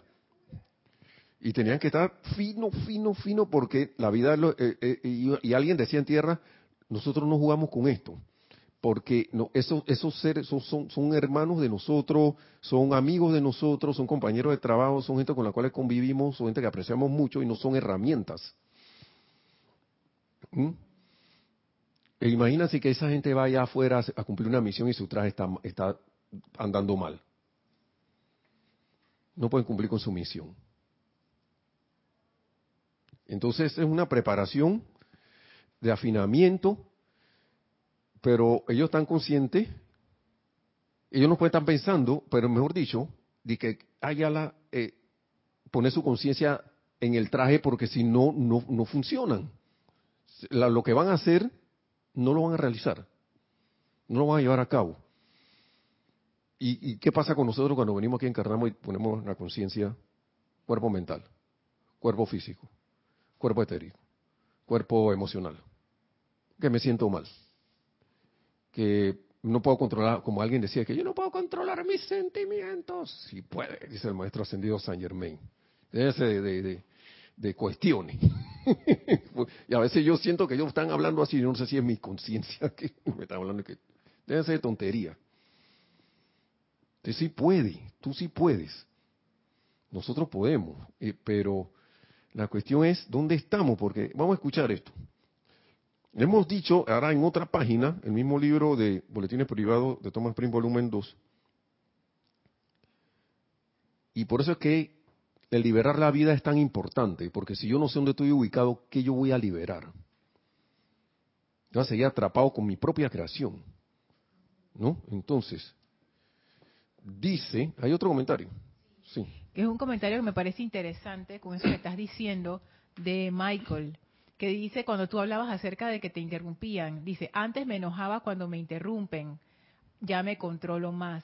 y tenían que estar fino, fino, fino, porque la vida, eh, eh, y, alguien decía en tierra, nosotros no jugamos con esto, porque esos, seres son, hermanos de nosotros, son amigos de nosotros, son compañeros de trabajo, son gente con la cual convivimos, son gente que apreciamos mucho y no son herramientas. ¿Mm? E imagínense que esa gente vaya afuera a cumplir una misión y su traje está andando mal. No pueden cumplir con su misión. Entonces es una preparación de afinamiento, pero ellos están conscientes, ellos no pueden estar pensando, pero mejor dicho, de que haya la, eh, poner su conciencia en el traje porque si no, no, no funcionan. lo que van a hacer no lo van a realizar, no lo van a llevar a cabo. ¿Y, ¿Y, qué pasa con nosotros cuando venimos aquí, encarnamos y ponemos la conciencia, cuerpo mental, cuerpo físico? cuerpo etérico, cuerpo emocional, que me siento mal, que no puedo controlar, como alguien decía, que yo no puedo controlar mis sentimientos. Si puede, dice el maestro ascendido Saint Germain. Ese de, cuestiones. y a veces yo siento que ellos están hablando así, yo no sé si es mi conciencia que me están hablando, que debe ser de tontería. Usted sí puede, tú sí puedes. Nosotros podemos, eh, pero la cuestión es dónde estamos, porque vamos a escuchar esto. Hemos dicho, ahora en otra página, el mismo libro de Boletines Privados de Thomas Prim, volumen 2. Y por eso es que el liberar la vida es tan importante, porque si yo no sé dónde estoy ubicado, ¿qué yo voy a liberar? Yo voy a seguir atrapado con mi propia creación. ¿No? Entonces, dice, hay otro comentario. Sí es un comentario que me parece interesante con eso que estás diciendo de Michael, que dice cuando tú hablabas acerca de que te interrumpían, dice, antes me enojaba cuando me interrumpen, ya me controlo más.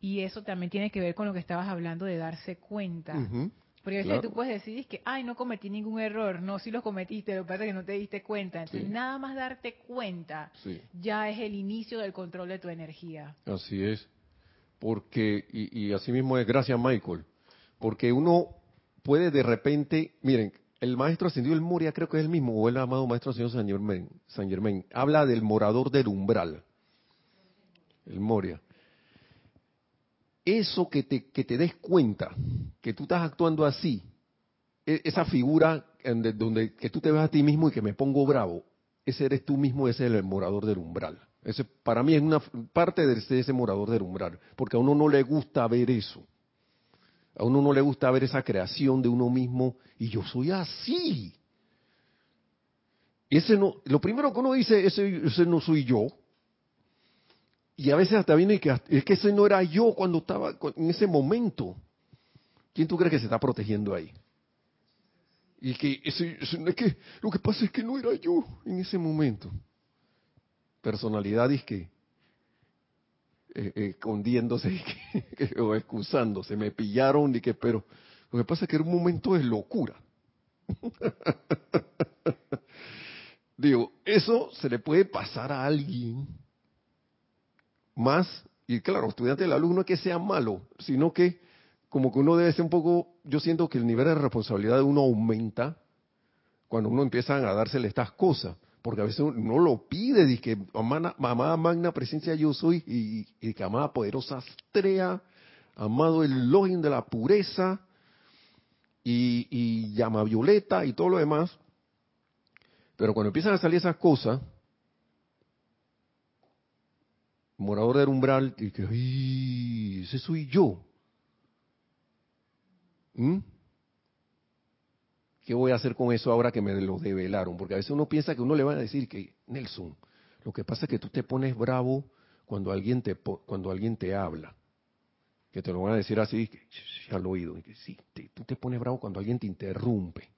Y eso también tiene que ver con lo que estabas hablando de darse cuenta. Porque a veces tú puedes decir que, ay, no cometí ningún error. No, sí lo cometiste, lo que pasa es que no te diste cuenta. Entonces, nada más darte cuenta ya es el inicio del control de tu energía. Así es. Porque, y, y así mismo es, gracias Michael, porque uno puede de repente, miren, el maestro ascendido el Moria, creo que es el mismo, o el amado maestro ascendido San Germain, San habla del morador del umbral. el Moria. Eso que te, que te des cuenta, que tú estás actuando así, e, esa figura en donde que tú te ves a ti mismo y que me pongo bravo, ese eres tú mismo, ese es el morador del umbral. Ese, para mí es una parte de ese morador del umbral, porque a uno no le gusta ver eso. A uno no le gusta ver esa creación de uno mismo y yo soy así. Ese no, lo primero que uno dice, ese, ese no soy yo. Y a veces hasta viene que es que ese no era yo cuando estaba en ese momento. ¿Quién tú crees que se está protegiendo ahí? Y que, es que lo que pasa es que no era yo en ese momento. Personalidad es que eh, eh, escondiéndose o excusándose, me pillaron y que, pero lo que pasa es que era un momento de locura. Digo, eso se le puede pasar a alguien más, y claro, estudiante del alumno es que sea malo, sino que como que uno debe ser un poco, yo siento que el nivel de responsabilidad de uno aumenta cuando uno empieza a dársele estas cosas, porque a veces uno lo pide, dice que mamá, magna presencia yo soy, y, y que amada poderosa estrella, amado el login de la pureza, y, y llama violeta y todo lo demás, pero cuando empiezan a salir esas cosas, morador del umbral, y que, ¡ay! Ese soy yo. ¿Mm? ¿Qué voy a hacer con eso ahora que me lo develaron? Porque a veces uno piensa que uno le va a decir que, Nelson, lo que pasa es que tú te pones bravo cuando alguien te, cuando alguien te habla. Que te lo van a decir así, al oído. que sí, tú te pones bravo cuando alguien te interrumpe.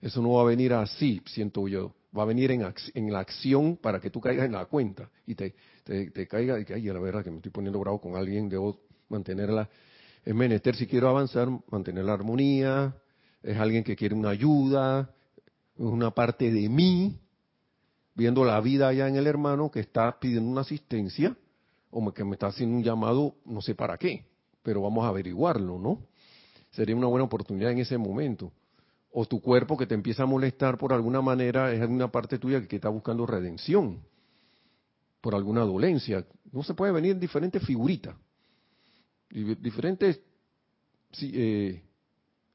Eso no va a venir así, siento yo. Va a venir en, en la acción para que tú caigas en la cuenta y te, te, caiga y que, ay, la verdad que me estoy poniendo bravo con alguien, debo mantenerla. Es menester, si quiero avanzar, mantener la armonía. Es alguien que quiere una ayuda, es una parte de mí, viendo la vida allá en el hermano que está pidiendo una asistencia o que me está haciendo un llamado, no sé para qué, pero vamos a averiguarlo, ¿no? Sería una buena oportunidad en ese momento o tu cuerpo que te empieza a molestar por alguna manera es alguna parte tuya que está buscando redención por alguna dolencia. No se puede venir en diferentes figuritas, diferentes eh,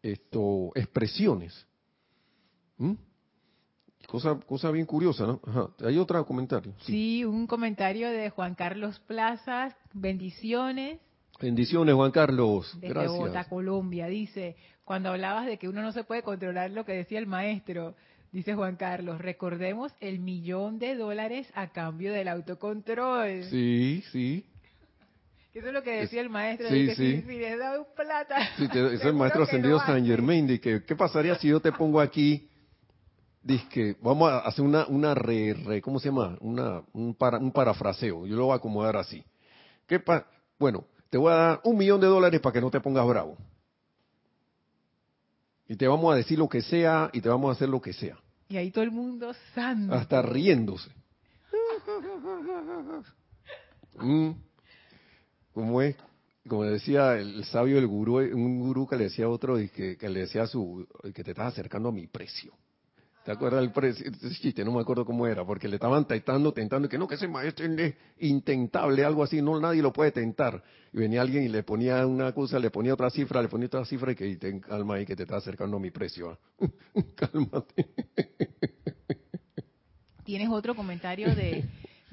esto, expresiones. ¿Mm? Cosa, cosa bien curiosa, ¿no? Hay otro comentario. Sí. un comentario de Juan Carlos Plazas. Bendiciones. Bendiciones, Juan Carlos. Desde Gracias. Bogotá, Colombia. Dice, cuando hablabas de que uno no se puede controlar lo que decía el maestro, dice Juan Carlos, recordemos el millón de dólares a cambio del autocontrol. Sí, sí. Eso es lo que decía el maestro, sí, que sí. Si, si, les da plata. Sí, es el maestro ascendido San Germain. que, ¿Qué pasaría si yo te pongo aquí? Dice que vamos a hacer una, una re, ¿cómo se llama? Una, un, para, un parafraseo. Yo lo voy a acomodar así. ¿Qué pa bueno, te voy a dar un millón de dólares para que no te pongas bravo. Y te vamos a decir lo que sea y te vamos a hacer lo que sea. Y ahí todo el mundo santo. Hasta riéndose. Mm. Como es, como decía el sabio, el gurú, un gurú que le decía a otro y que, le decía a su, que te estás acercando a mi precio. ¿Te acuerdas del precio? Chiste, no me acuerdo cómo era, porque le estaban tentando, tentando, que no, que ese maestro es intentable, algo así, no, nadie lo puede tentar. Y venía alguien y le ponía una cosa, le ponía otra cifra, le ponía otra cifra y que te calma ahí que te está acercando a mi precio. ¿ah? Cálmate. Tienes otro comentario de,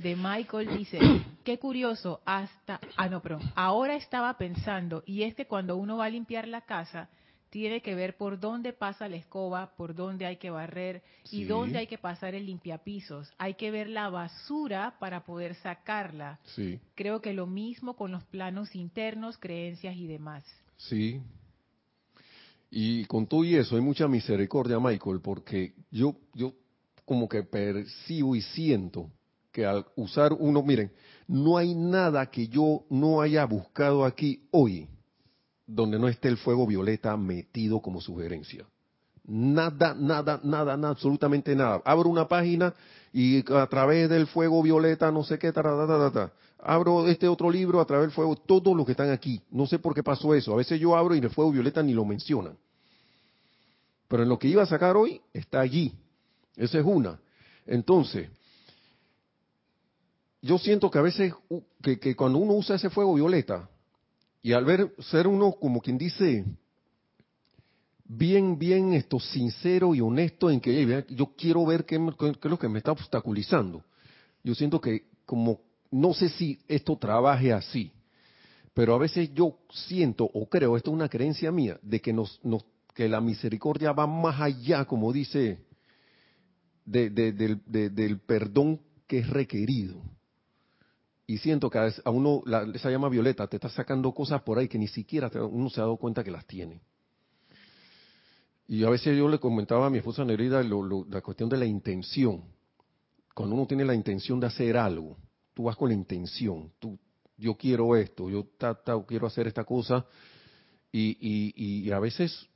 de Michael, dice, qué curioso, hasta, ah no, pero ahora estaba pensando, y es que cuando uno va a limpiar la casa, tiene que ver por dónde pasa la escoba, por dónde hay que barrer y dónde hay que pasar el limpiapisos. Hay que ver la basura para poder sacarla. Sí. Creo que lo mismo con los planos internos, creencias y demás. Sí. Y con todo y eso hay mucha misericordia, Michael, porque yo, yo como que percibo y siento que al usar uno, miren, no hay nada que yo no haya buscado aquí hoy donde no esté el fuego violeta metido como sugerencia. Nada, nada, nada, nada, absolutamente nada. Abro una página y a través del fuego violeta, no sé qué, ta, abro este otro libro a través del fuego, todos los que están aquí. No sé por qué pasó eso. A veces yo abro y el fuego violeta ni lo mencionan. Pero en lo que iba a sacar hoy está allí. Esa es una. Entonces, yo siento que a veces, que, que cuando uno usa ese fuego violeta, y al ver ser uno como quien dice, bien, bien esto, sincero y honesto en que yo quiero ver qué, es lo que me está obstaculizando. Yo siento que como, no sé si esto trabaje así, pero a veces yo siento o creo, esto es una creencia mía, de que, nos, nos que la misericordia va más allá, como dice, de, del perdón que es requerido. Y siento que a uno, la, esa llama violeta te está sacando cosas por ahí que ni siquiera uno se ha dado cuenta que las tiene. Y a veces yo le comentaba a mi esposa Nerida la cuestión de la intención. Cuando uno tiene la intención de hacer algo, tú vas con la intención, tú, yo quiero esto, yo quiero hacer esta cosa, y, y, a veces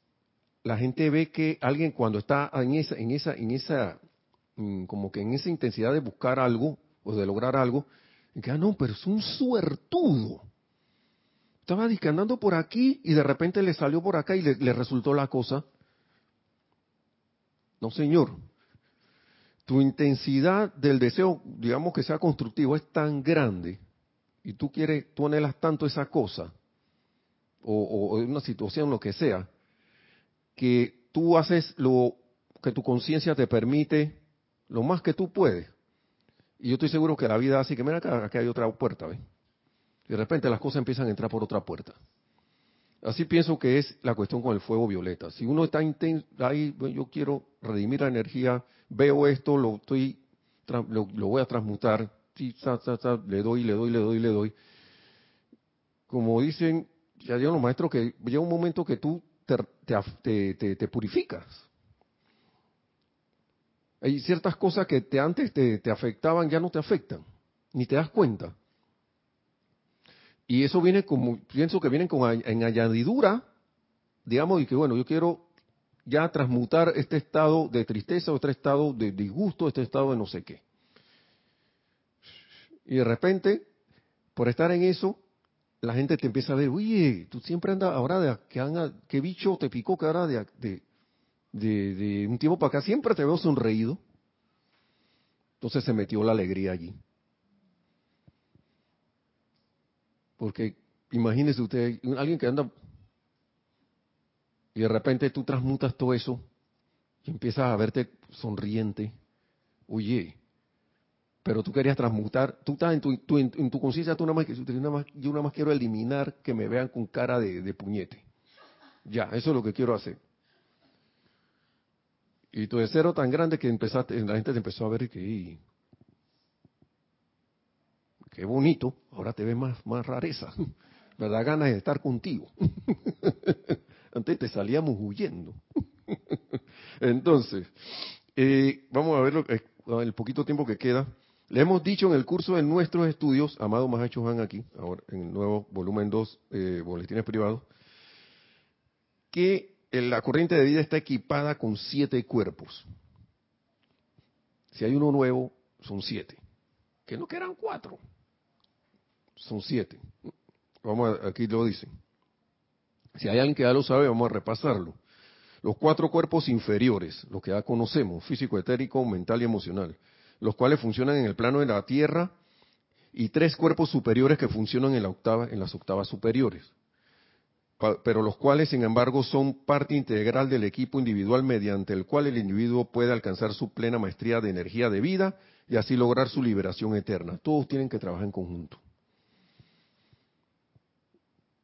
la gente ve que alguien cuando está en esa, en esa, en esa, mm, como que en esa intensidad de buscar algo o de lograr algo, que, ah, no, pero es un suertudo. Estaba andando por aquí y de repente le salió por acá y le, resultó la cosa. No, señor. Tu intensidad del deseo, digamos que sea constructivo, es tan grande y tú quieres, tú anhelas tanto esa cosa o, o una situación, lo que sea, que tú haces lo que tu conciencia te permite lo más que tú puedes y yo estoy seguro que la vida así que, mira acá, hay otra puerta, ¿ves? Y de repente las cosas empiezan a entrar por otra puerta. Así pienso que es la cuestión con el fuego violeta. Si uno está ahí, yo quiero redimir la energía, veo esto, lo estoy, lo, voy a transmutar, le doy, le doy, le doy, le doy. Como dicen, ya dijeron los maestros que llega un momento que tú te purificas. Hay ciertas cosas que te, antes te, afectaban, ya no te afectan, ni te das cuenta. Y eso viene como, pienso que vienen con en añadidura, digamos, y que bueno, yo quiero ya transmutar este estado de tristeza o este estado de disgusto, este estado de no sé qué. Y de repente, por estar en eso, la gente te empieza a ver, oye, tú siempre andas, ahora de que qué bicho te picó que ahora de, de, un tiempo para acá siempre te veo sonreído. Entonces se metió la alegría allí. Porque imagínese usted, alguien que anda y de repente tú transmutas todo eso y empiezas a verte sonriente. Oye, pero tú querías transmutar, tú estás en tu, en, tu conciencia, tú nada más, yo nada más quiero eliminar que me vean con cara de, de puñete. Ya, eso es lo que quiero hacer. Y tu deseo tan grande que empezaste, la gente te empezó a ver que, qué bonito, ahora te ves más, más rareza, me da ganas de estar contigo. Antes te salíamos huyendo. Entonces, eh, vamos a ver lo, el poquito tiempo que queda. Le hemos dicho en el curso de nuestros estudios, amado Mahacho Han aquí, ahora en el nuevo volumen 2, eh, boletines privados, que la corriente de vida está equipada con siete cuerpos. Si hay uno nuevo, son siete. Que no quedan cuatro. Son siete. Vamos a, aquí lo dicen. Si hay alguien que ya lo sabe, vamos a repasarlo. Los cuatro cuerpos inferiores, los que ya conocemos, físico, etérico, mental y emocional, los cuales funcionan en el plano de la Tierra, y tres cuerpos superiores que funcionan en, la octava, en las octavas superiores pero los cuales, sin embargo, son parte integral del equipo individual mediante el cual el individuo puede alcanzar su plena maestría de energía de vida y así lograr su liberación eterna. Todos tienen que trabajar en conjunto.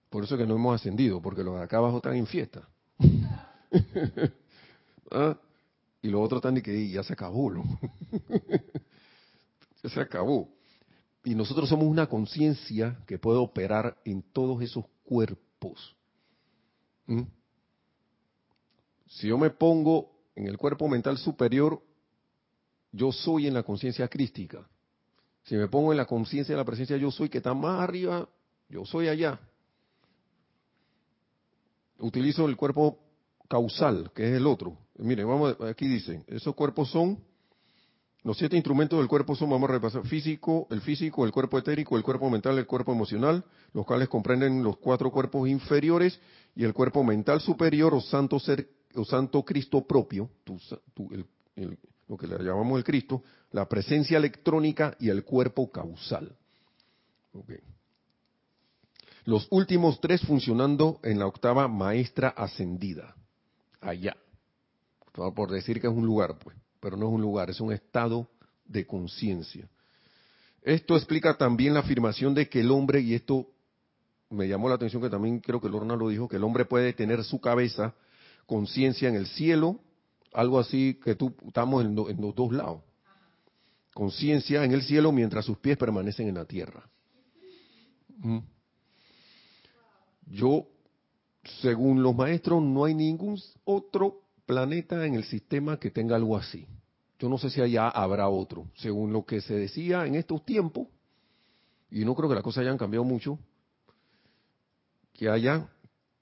Por eso que no hemos ascendido, porque los de acá abajo están en fiesta. ¿Ah? Y los otros están y que ya se acabó. ya se acabó. Y nosotros somos una conciencia que puede operar en todos esos cuerpos. ¿Mm? Si yo me pongo en el cuerpo mental superior, yo soy en la conciencia crística. Si me pongo en la conciencia de la presencia yo soy, que está más arriba, yo soy allá. Utilizo el cuerpo causal, que es el otro. Miren, vamos, aquí dice, esos cuerpos son los siete instrumentos del cuerpo son, vamos a repasar, físico, el físico, el cuerpo etérico, el cuerpo mental, el cuerpo emocional, los cuales comprenden los cuatro cuerpos inferiores y el cuerpo mental superior o santo ser o santo Cristo propio, lo que le llamamos el Cristo, la presencia electrónica y el cuerpo causal. Los últimos tres funcionando en la octava maestra ascendida, allá. Por decir que es un lugar, pues, pero no es un lugar, es un estado de conciencia. Esto explica también la afirmación de que el hombre, y esto me llamó la atención que también creo que Lorna lo dijo, que el hombre puede tener su cabeza, conciencia en el cielo, algo así que tú estamos en, los dos lados. Conciencia en el cielo mientras sus pies permanecen en la tierra. Yo, según los maestros, no hay ningún otro planeta en el sistema que tenga algo así. Yo no sé si allá habrá otro. Según lo que se decía en estos tiempos, y no creo que las cosas hayan cambiado mucho, que haya,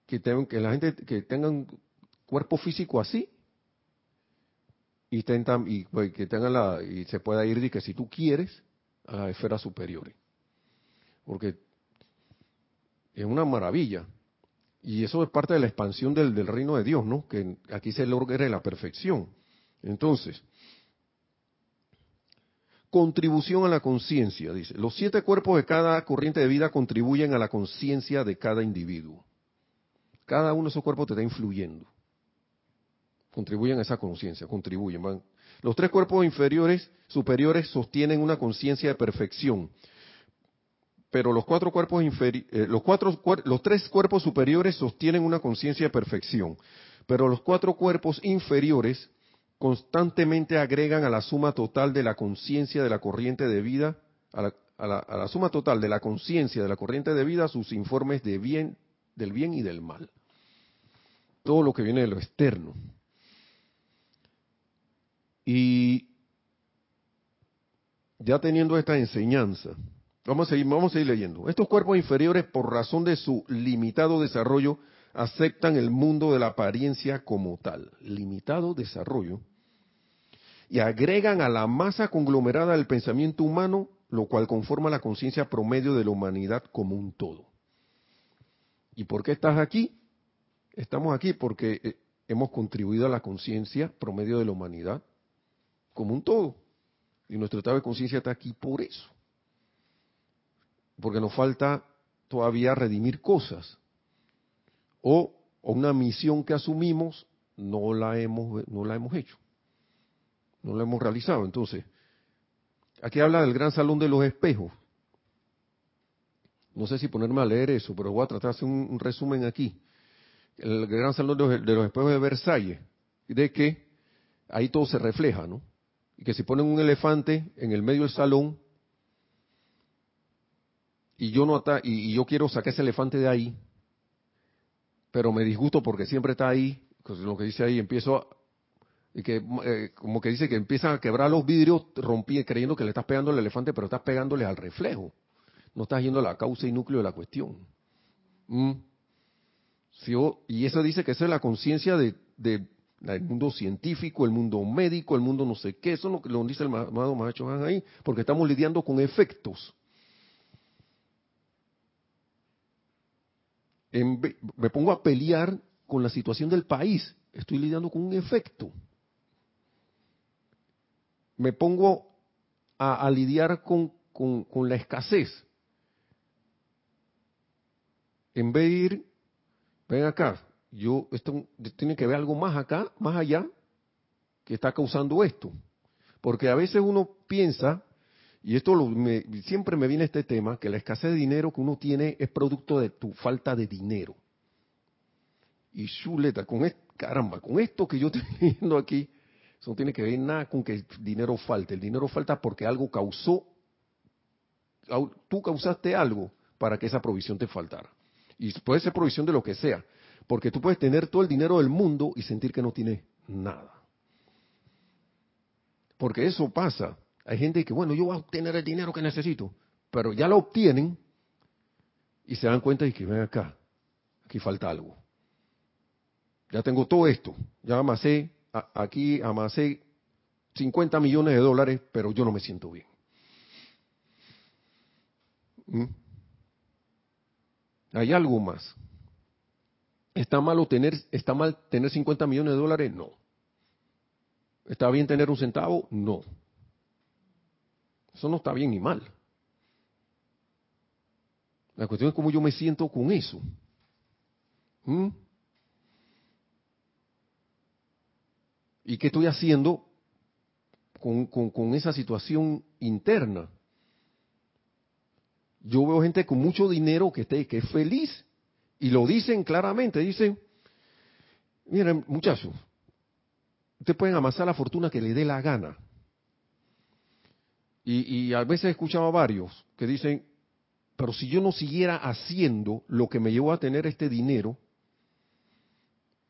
que, tengan, que la gente que tengan cuerpo físico así, y, y pues, que tengan la, y se pueda ir de que si tú quieres a las esferas superiores. Porque es una maravilla. Y eso es parte de la expansión del, reino de Dios, ¿no? Que aquí se logra la perfección. Entonces, contribución a la conciencia, dice. Los siete cuerpos de cada corriente de vida contribuyen a la conciencia de cada individuo. Cada uno de esos cuerpos te está influyendo. Contribuyen a esa conciencia, contribuyen. Los tres cuerpos inferiores, superiores, sostienen una conciencia de perfección. Pero los cuatro cuerpos inferiores, eh, los, cuatro, los tres cuerpos superiores sostienen una conciencia de perfección. Pero los cuatro cuerpos inferiores constantemente agregan a la suma total de la conciencia de la corriente de vida, a la, suma total de la conciencia de la corriente de vida, sus informes de bien, del bien y del mal. Todo lo que viene de lo externo. Y ya teniendo esta enseñanza, vamos a seguir, vamos a leyendo. Estos cuerpos inferiores, por razón de su limitado desarrollo, aceptan el mundo de la apariencia como tal, limitado desarrollo, y agregan a la masa conglomerada del pensamiento humano, lo cual conforma la conciencia promedio de la humanidad como un todo. ¿Y por qué estás aquí? Estamos aquí porque eh, hemos contribuido a la conciencia promedio de la humanidad como un todo. Y nuestro estado de conciencia está aquí por eso. Porque nos falta todavía redimir cosas. O, una misión que asumimos no la hemos no la hemos hecho no la hemos realizado. Entonces aquí habla del gran salón de los espejos. No sé si ponerme a leer eso pero voy a tratar de hacer un, resumen aquí. El gran salón de los, de los espejos de Versalles de que ahí todo se refleja no y que si ponen un elefante en el medio del salón y yo no y yo quiero sacar ese elefante de ahí pero me disgusto porque siempre está ahí, pues, lo que dice ahí, empiezo y que eh, como que dice que empiezan a quebrar los vidrios, rompí creyendo que le estás pegando al elefante, pero estás pegándole al reflejo. No estás yendo a la causa y núcleo de la cuestión. Mm. y eso dice que esa es la conciencia de, del mundo científico, el mundo médico, el mundo no sé qué. Eso es lo que dice el amado Mahacho ahí, porque estamos lidiando con efectos. Me pongo a pelear con la situación del país, estoy lidiando con un efecto. Me pongo a, lidiar con, la escasez. En vez de ir, ven acá, yo, esto tiene que ver algo más acá, más allá, que está causando esto. Porque a veces uno piensa y esto siempre me viene este tema, que la escasez de dinero que uno tiene es producto de tu falta de dinero. Y chuleta, con caramba, con esto que yo estoy viendo aquí, eso no tiene que ver nada con que el dinero falte. El dinero falta porque algo causó, tú causaste algo para que esa provisión te faltara. Y puede ser provisión de lo que sea, porque tú puedes tener todo el dinero del mundo y sentir que no tienes nada. Porque eso pasa. Hay gente que, bueno, yo voy a obtener el dinero que necesito, pero ya lo obtienen y se dan cuenta de que ven acá, aquí falta algo. Ya tengo todo esto, ya amasé, aquí amasé 50 millones de dólares, pero yo no me siento bien. ¿Mm? Hay algo más. ¿Está mal, tener, ¿Está mal tener 50 millones de dólares? No. ¿Está bien tener un centavo? No. Eso no está bien ni mal. La cuestión es cómo yo me siento con eso. ¿Mm? ¿Y qué estoy haciendo con, esa situación interna? Yo veo gente con mucho dinero que, esté, que es feliz y lo dicen claramente, dicen, miren muchachos, ustedes pueden amasar la fortuna que le dé la gana. Y, a veces he escuchado a varios que dicen, pero si yo no siguiera haciendo lo que me llevó a tener este dinero,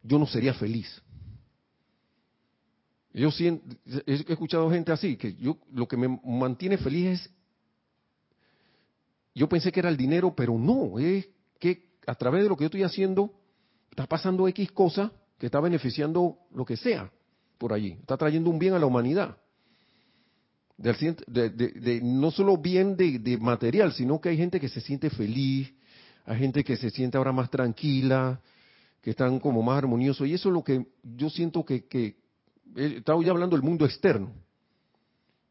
yo no sería feliz. Yo he escuchado gente así, que yo lo que me mantiene feliz es, yo pensé que era el dinero, pero no, es que a través de lo que yo estoy haciendo, está pasando X cosa que está beneficiando lo que sea por allí, está trayendo un bien a la humanidad de, no solo bien de, material, sino que hay gente que se siente feliz, hay gente que se siente ahora más tranquila, que están como más armoniosos. Y eso es lo que yo siento que, que eh, estaba ya hablando del mundo externo.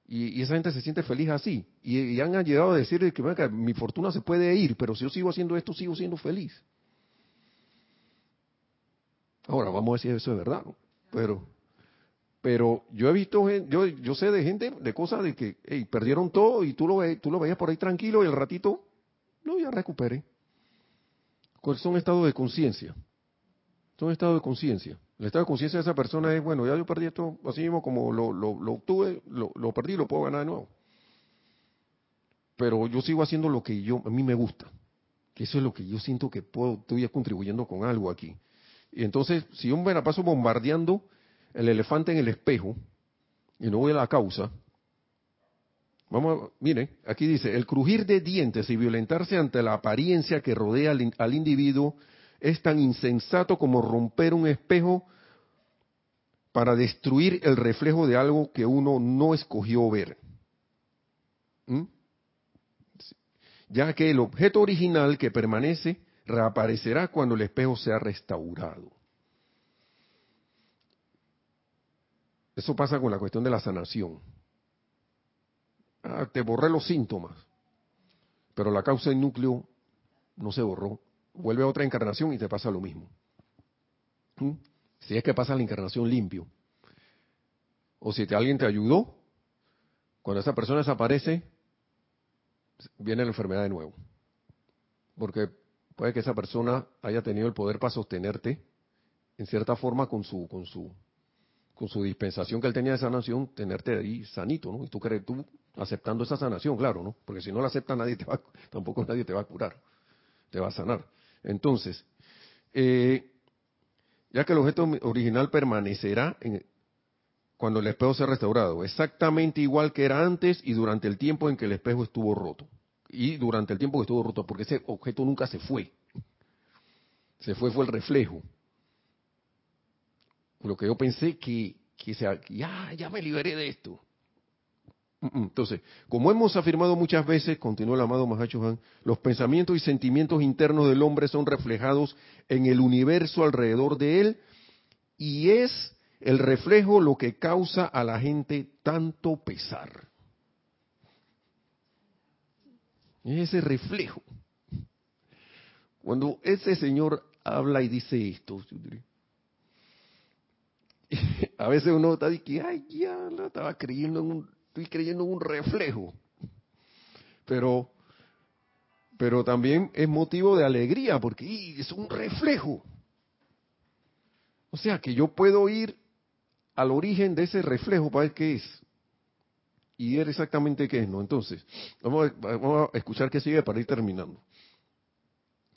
Y, esa gente se siente feliz así. Y, han llegado a decir que, mi fortuna se puede ir, pero si yo sigo haciendo esto, sigo siendo feliz. Ahora, vamos a si eso es verdad, ¿no? Pero pero yo he visto, yo, yo sé de gente, de cosas de que perdieron todo y tú lo, tú lo veías por ahí tranquilo y el ratito, no, ya recuperé. Son estados de conciencia. Son estados de conciencia. El estado de conciencia de esa persona es, bueno, ya yo perdí esto así mismo como lo, lo, lo obtuve, lo, lo perdí, lo puedo ganar de nuevo. Pero yo sigo haciendo lo que yo, a mí me gusta. Eso es lo que yo siento que puedo, estoy contribuyendo con algo aquí. Y entonces, si yo me la paso bombardeando el elefante en el espejo, y no voy a la causa, vamos miren, aquí dice, el crujir de dientes y violentarse ante la apariencia que rodea al, individuo es tan insensato como romper un espejo para destruir el reflejo de algo que uno no escogió ver. ¿Mm? Ya que el objeto original que permanece reaparecerá cuando el espejo sea restaurado. Eso pasa con la cuestión de la sanación. Ah, te borré los síntomas, pero la causa y núcleo no se borró. Vuelve a otra encarnación y te pasa lo mismo. ¿Mm? Si es que pasa la encarnación limpio. O si alguien te ayudó, cuando esa persona desaparece, viene la enfermedad de nuevo. Porque puede que esa persona haya tenido el poder para sostenerte en cierta forma con su, con su con su dispensación que él tenía de sanación, tenerte ahí sanito, ¿no? Y tú crees, tú aceptando esa sanación, claro, ¿no? Porque si no la acepta nadie te va, tampoco nadie te va a curar, te va a sanar. Entonces, eh, ya que el objeto original permanecerá cuando el espejo sea restaurado, exactamente igual que era antes y durante el tiempo en que el espejo estuvo roto. Y durante el tiempo que estuvo roto, porque ese objeto nunca se fue. Se fue, fue el reflejo lo que yo pensé que, que ya, ya me liberé de esto. Entonces, como hemos afirmado muchas veces, continuó el amado Mahacho Han, los pensamientos y sentimientos internos del hombre son reflejados en el universo alrededor de él y es el reflejo lo que causa a la gente tanto pesar. Es ese reflejo. Cuando ese señor habla y dice esto, a veces uno está diciendo, ay, ya, estaba creyendo en un, estoy creyendo en un reflejo. Pero, pero también es motivo de alegría, porque es un reflejo. O sea que yo puedo ir al origen de ese reflejo para ver qué es. Y ver exactamente qué es, ¿no? Entonces, vamos vamos a escuchar qué sigue para ir terminando.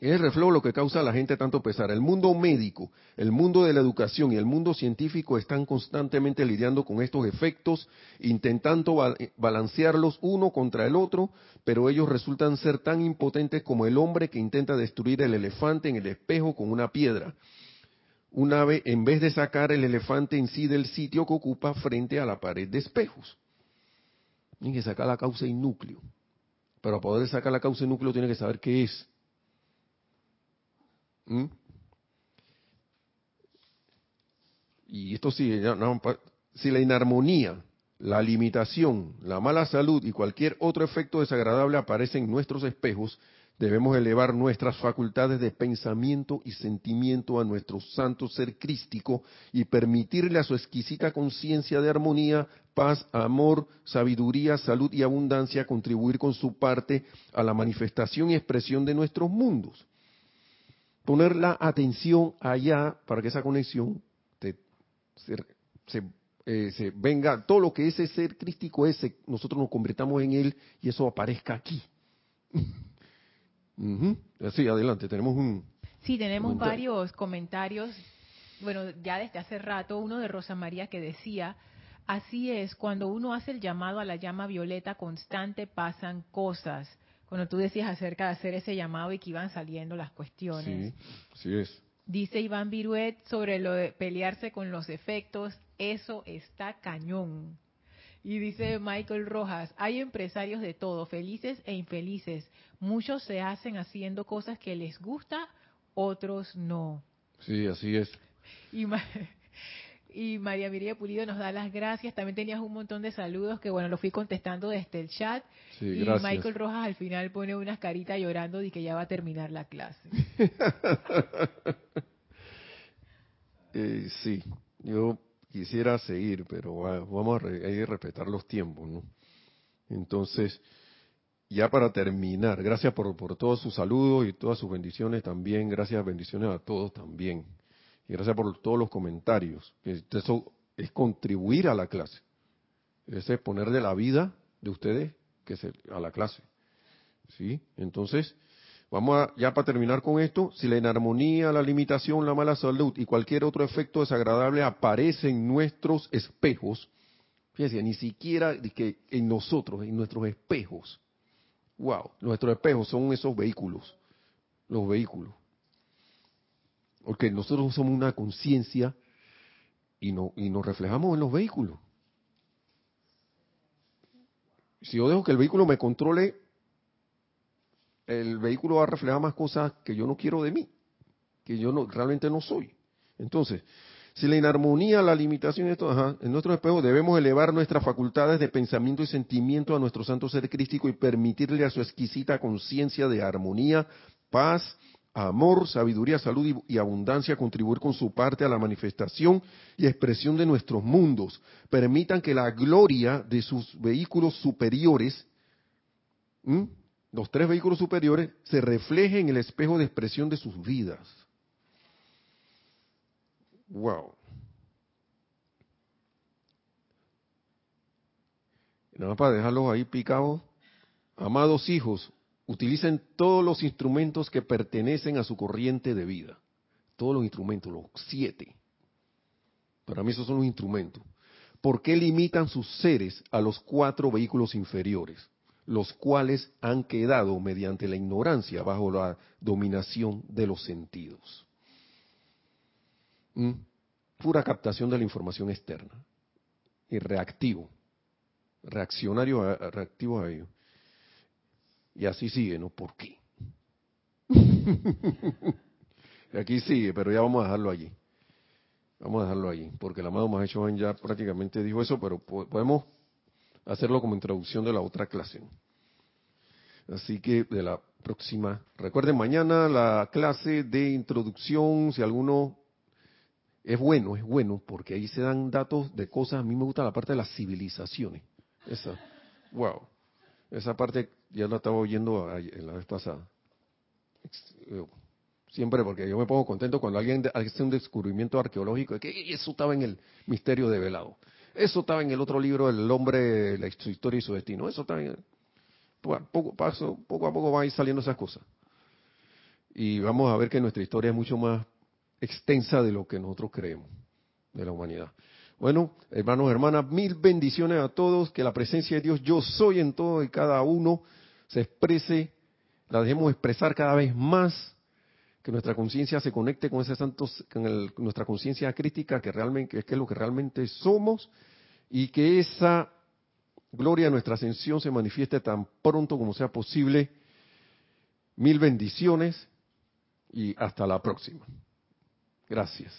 Es el reflejo lo que causa a la gente tanto pesar. El mundo médico, el mundo de la educación y el mundo científico están constantemente lidiando con estos efectos, intentando balancearlos uno contra el otro, pero ellos resultan ser tan impotentes como el hombre que intenta destruir el elefante en el espejo con una piedra. Una vez, en vez de sacar el elefante en sí del sitio que ocupa frente a la pared de espejos. Tiene que sacar la causa y núcleo. Pero para poder sacar la causa y núcleo tiene que saber qué es ¿Mm? Y esto sí, si la inarmonía, la limitación, la mala salud y cualquier otro efecto desagradable aparecen en nuestros espejos, debemos elevar nuestras facultades de pensamiento y sentimiento a nuestro santo ser crístico y permitirle a su exquisita conciencia de armonía, paz, amor, sabiduría, salud y abundancia contribuir con su parte a la manifestación y expresión de nuestros mundos. Poner la atención allá para que esa conexión se, eh, venga, todo lo que ese ser crístico es, nosotros nos convirtamos en él y eso aparezca aquí. Sí, adelante, tenemos un... Sí, tenemos varios comentarios, bueno, ya desde hace rato, uno de Rosa María que decía, así es, cuando uno hace el llamado a la llama violeta constante pasan cosas. Cuando tú decías acerca de hacer ese llamado y que iban saliendo las cuestiones. Sí, sí es. Dice Iván Viruet sobre lo de pelearse con los efectos, eso está cañón. Y dice Michael Rojas, hay empresarios de todo, felices e infelices. Muchos se hacen haciendo cosas que les gusta, otros no. Sí, así es. Y, y María Miria Pulido nos da las gracias. También tenías un montón de saludos que, bueno, lo fui contestando desde el chat. Sí, y Michael Rojas al final pone unas caritas llorando de que ya va a terminar la clase. eh, sí, yo quisiera seguir, pero vamos a, respetar los tiempos, ¿no? Entonces, ya para terminar, gracias por, por todos sus saludos y todas sus bendiciones también, gracias, bendiciones a todos también. Y gracias por todos los comentarios. Eso es contribuir a la clase. Es poner de la vida de ustedes que a la clase. ¿Sí? Entonces, Vamos a, ya para terminar con esto, si la inarmonía, la limitación, la mala salud y cualquier otro efecto desagradable aparece en nuestros espejos, fíjense, ni siquiera que en nosotros, en nuestros espejos. Wow, nuestros espejos son esos vehículos, los vehículos. Porque nosotros somos una conciencia y, no, y nos reflejamos en los vehículos. Si yo dejo que el vehículo me controle, el vehículo va a reflejar más cosas que yo no quiero de mí, que yo no realmente no soy. Entonces, si la inarmonía, la limitación esto, en nuestro espejo debemos elevar nuestras facultades de pensamiento y sentimiento a nuestro santo ser crístico y permitirle a su exquisita conciencia de armonía, paz, amor, sabiduría, salud y, abundancia contribuir con su parte a la manifestación y expresión de nuestros mundos. Permitan que la gloria de sus vehículos superiores, los tres vehículos superiores, se reflejen en el espejo de expresión de sus vidas. Wow. Nada más para dejarlos ahí picados. Amados hijos, utilicen todos los instrumentos que pertenecen a su corriente de vida. Todos los instrumentos, los siete. Para mí esos son los instrumentos. ¿Por qué limitan sus seres a los cuatro vehículos inferiores? los cuales han quedado mediante la ignorancia bajo la dominación de los sentidos. ¿Mm? Pura captación de la información externa y reactivo, reaccionario a, reactivo a ello. Y así sigue, ¿no? ¿Por qué? Aquí sigue, pero ya vamos a dejarlo allí. Vamos a dejarlo allí, porque el amado Mahecho ya prácticamente dijo eso, pero podemos hacerlo como introducción de la otra clase. Así que de la próxima, recuerden mañana la clase de introducción, si alguno es bueno, es bueno, porque ahí se dan datos de cosas, a mí me gusta la parte de las civilizaciones. Esa, wow, esa parte ya la estaba oyendo en la vez pasada. Siempre porque yo me pongo contento cuando alguien hace un descubrimiento arqueológico de que eso estaba en el misterio de velado. Eso estaba en el otro libro, El hombre, la historia y su destino. Eso está en poco, paso, poco a poco van a ir saliendo esas cosas. Y vamos a ver que nuestra historia es mucho más extensa de lo que nosotros creemos de la humanidad. Bueno, hermanos, hermanas, mil bendiciones a todos, que la presencia de Dios, yo soy en todo y cada uno, se exprese, la dejemos expresar cada vez más, que nuestra conciencia se conecte con ese santo, con nuestra conciencia crítica, que realmente que es lo que realmente somos, y que esa gloria a nuestra ascensión se manifieste tan pronto como sea posible. Mil bendiciones y hasta la próxima. Gracias.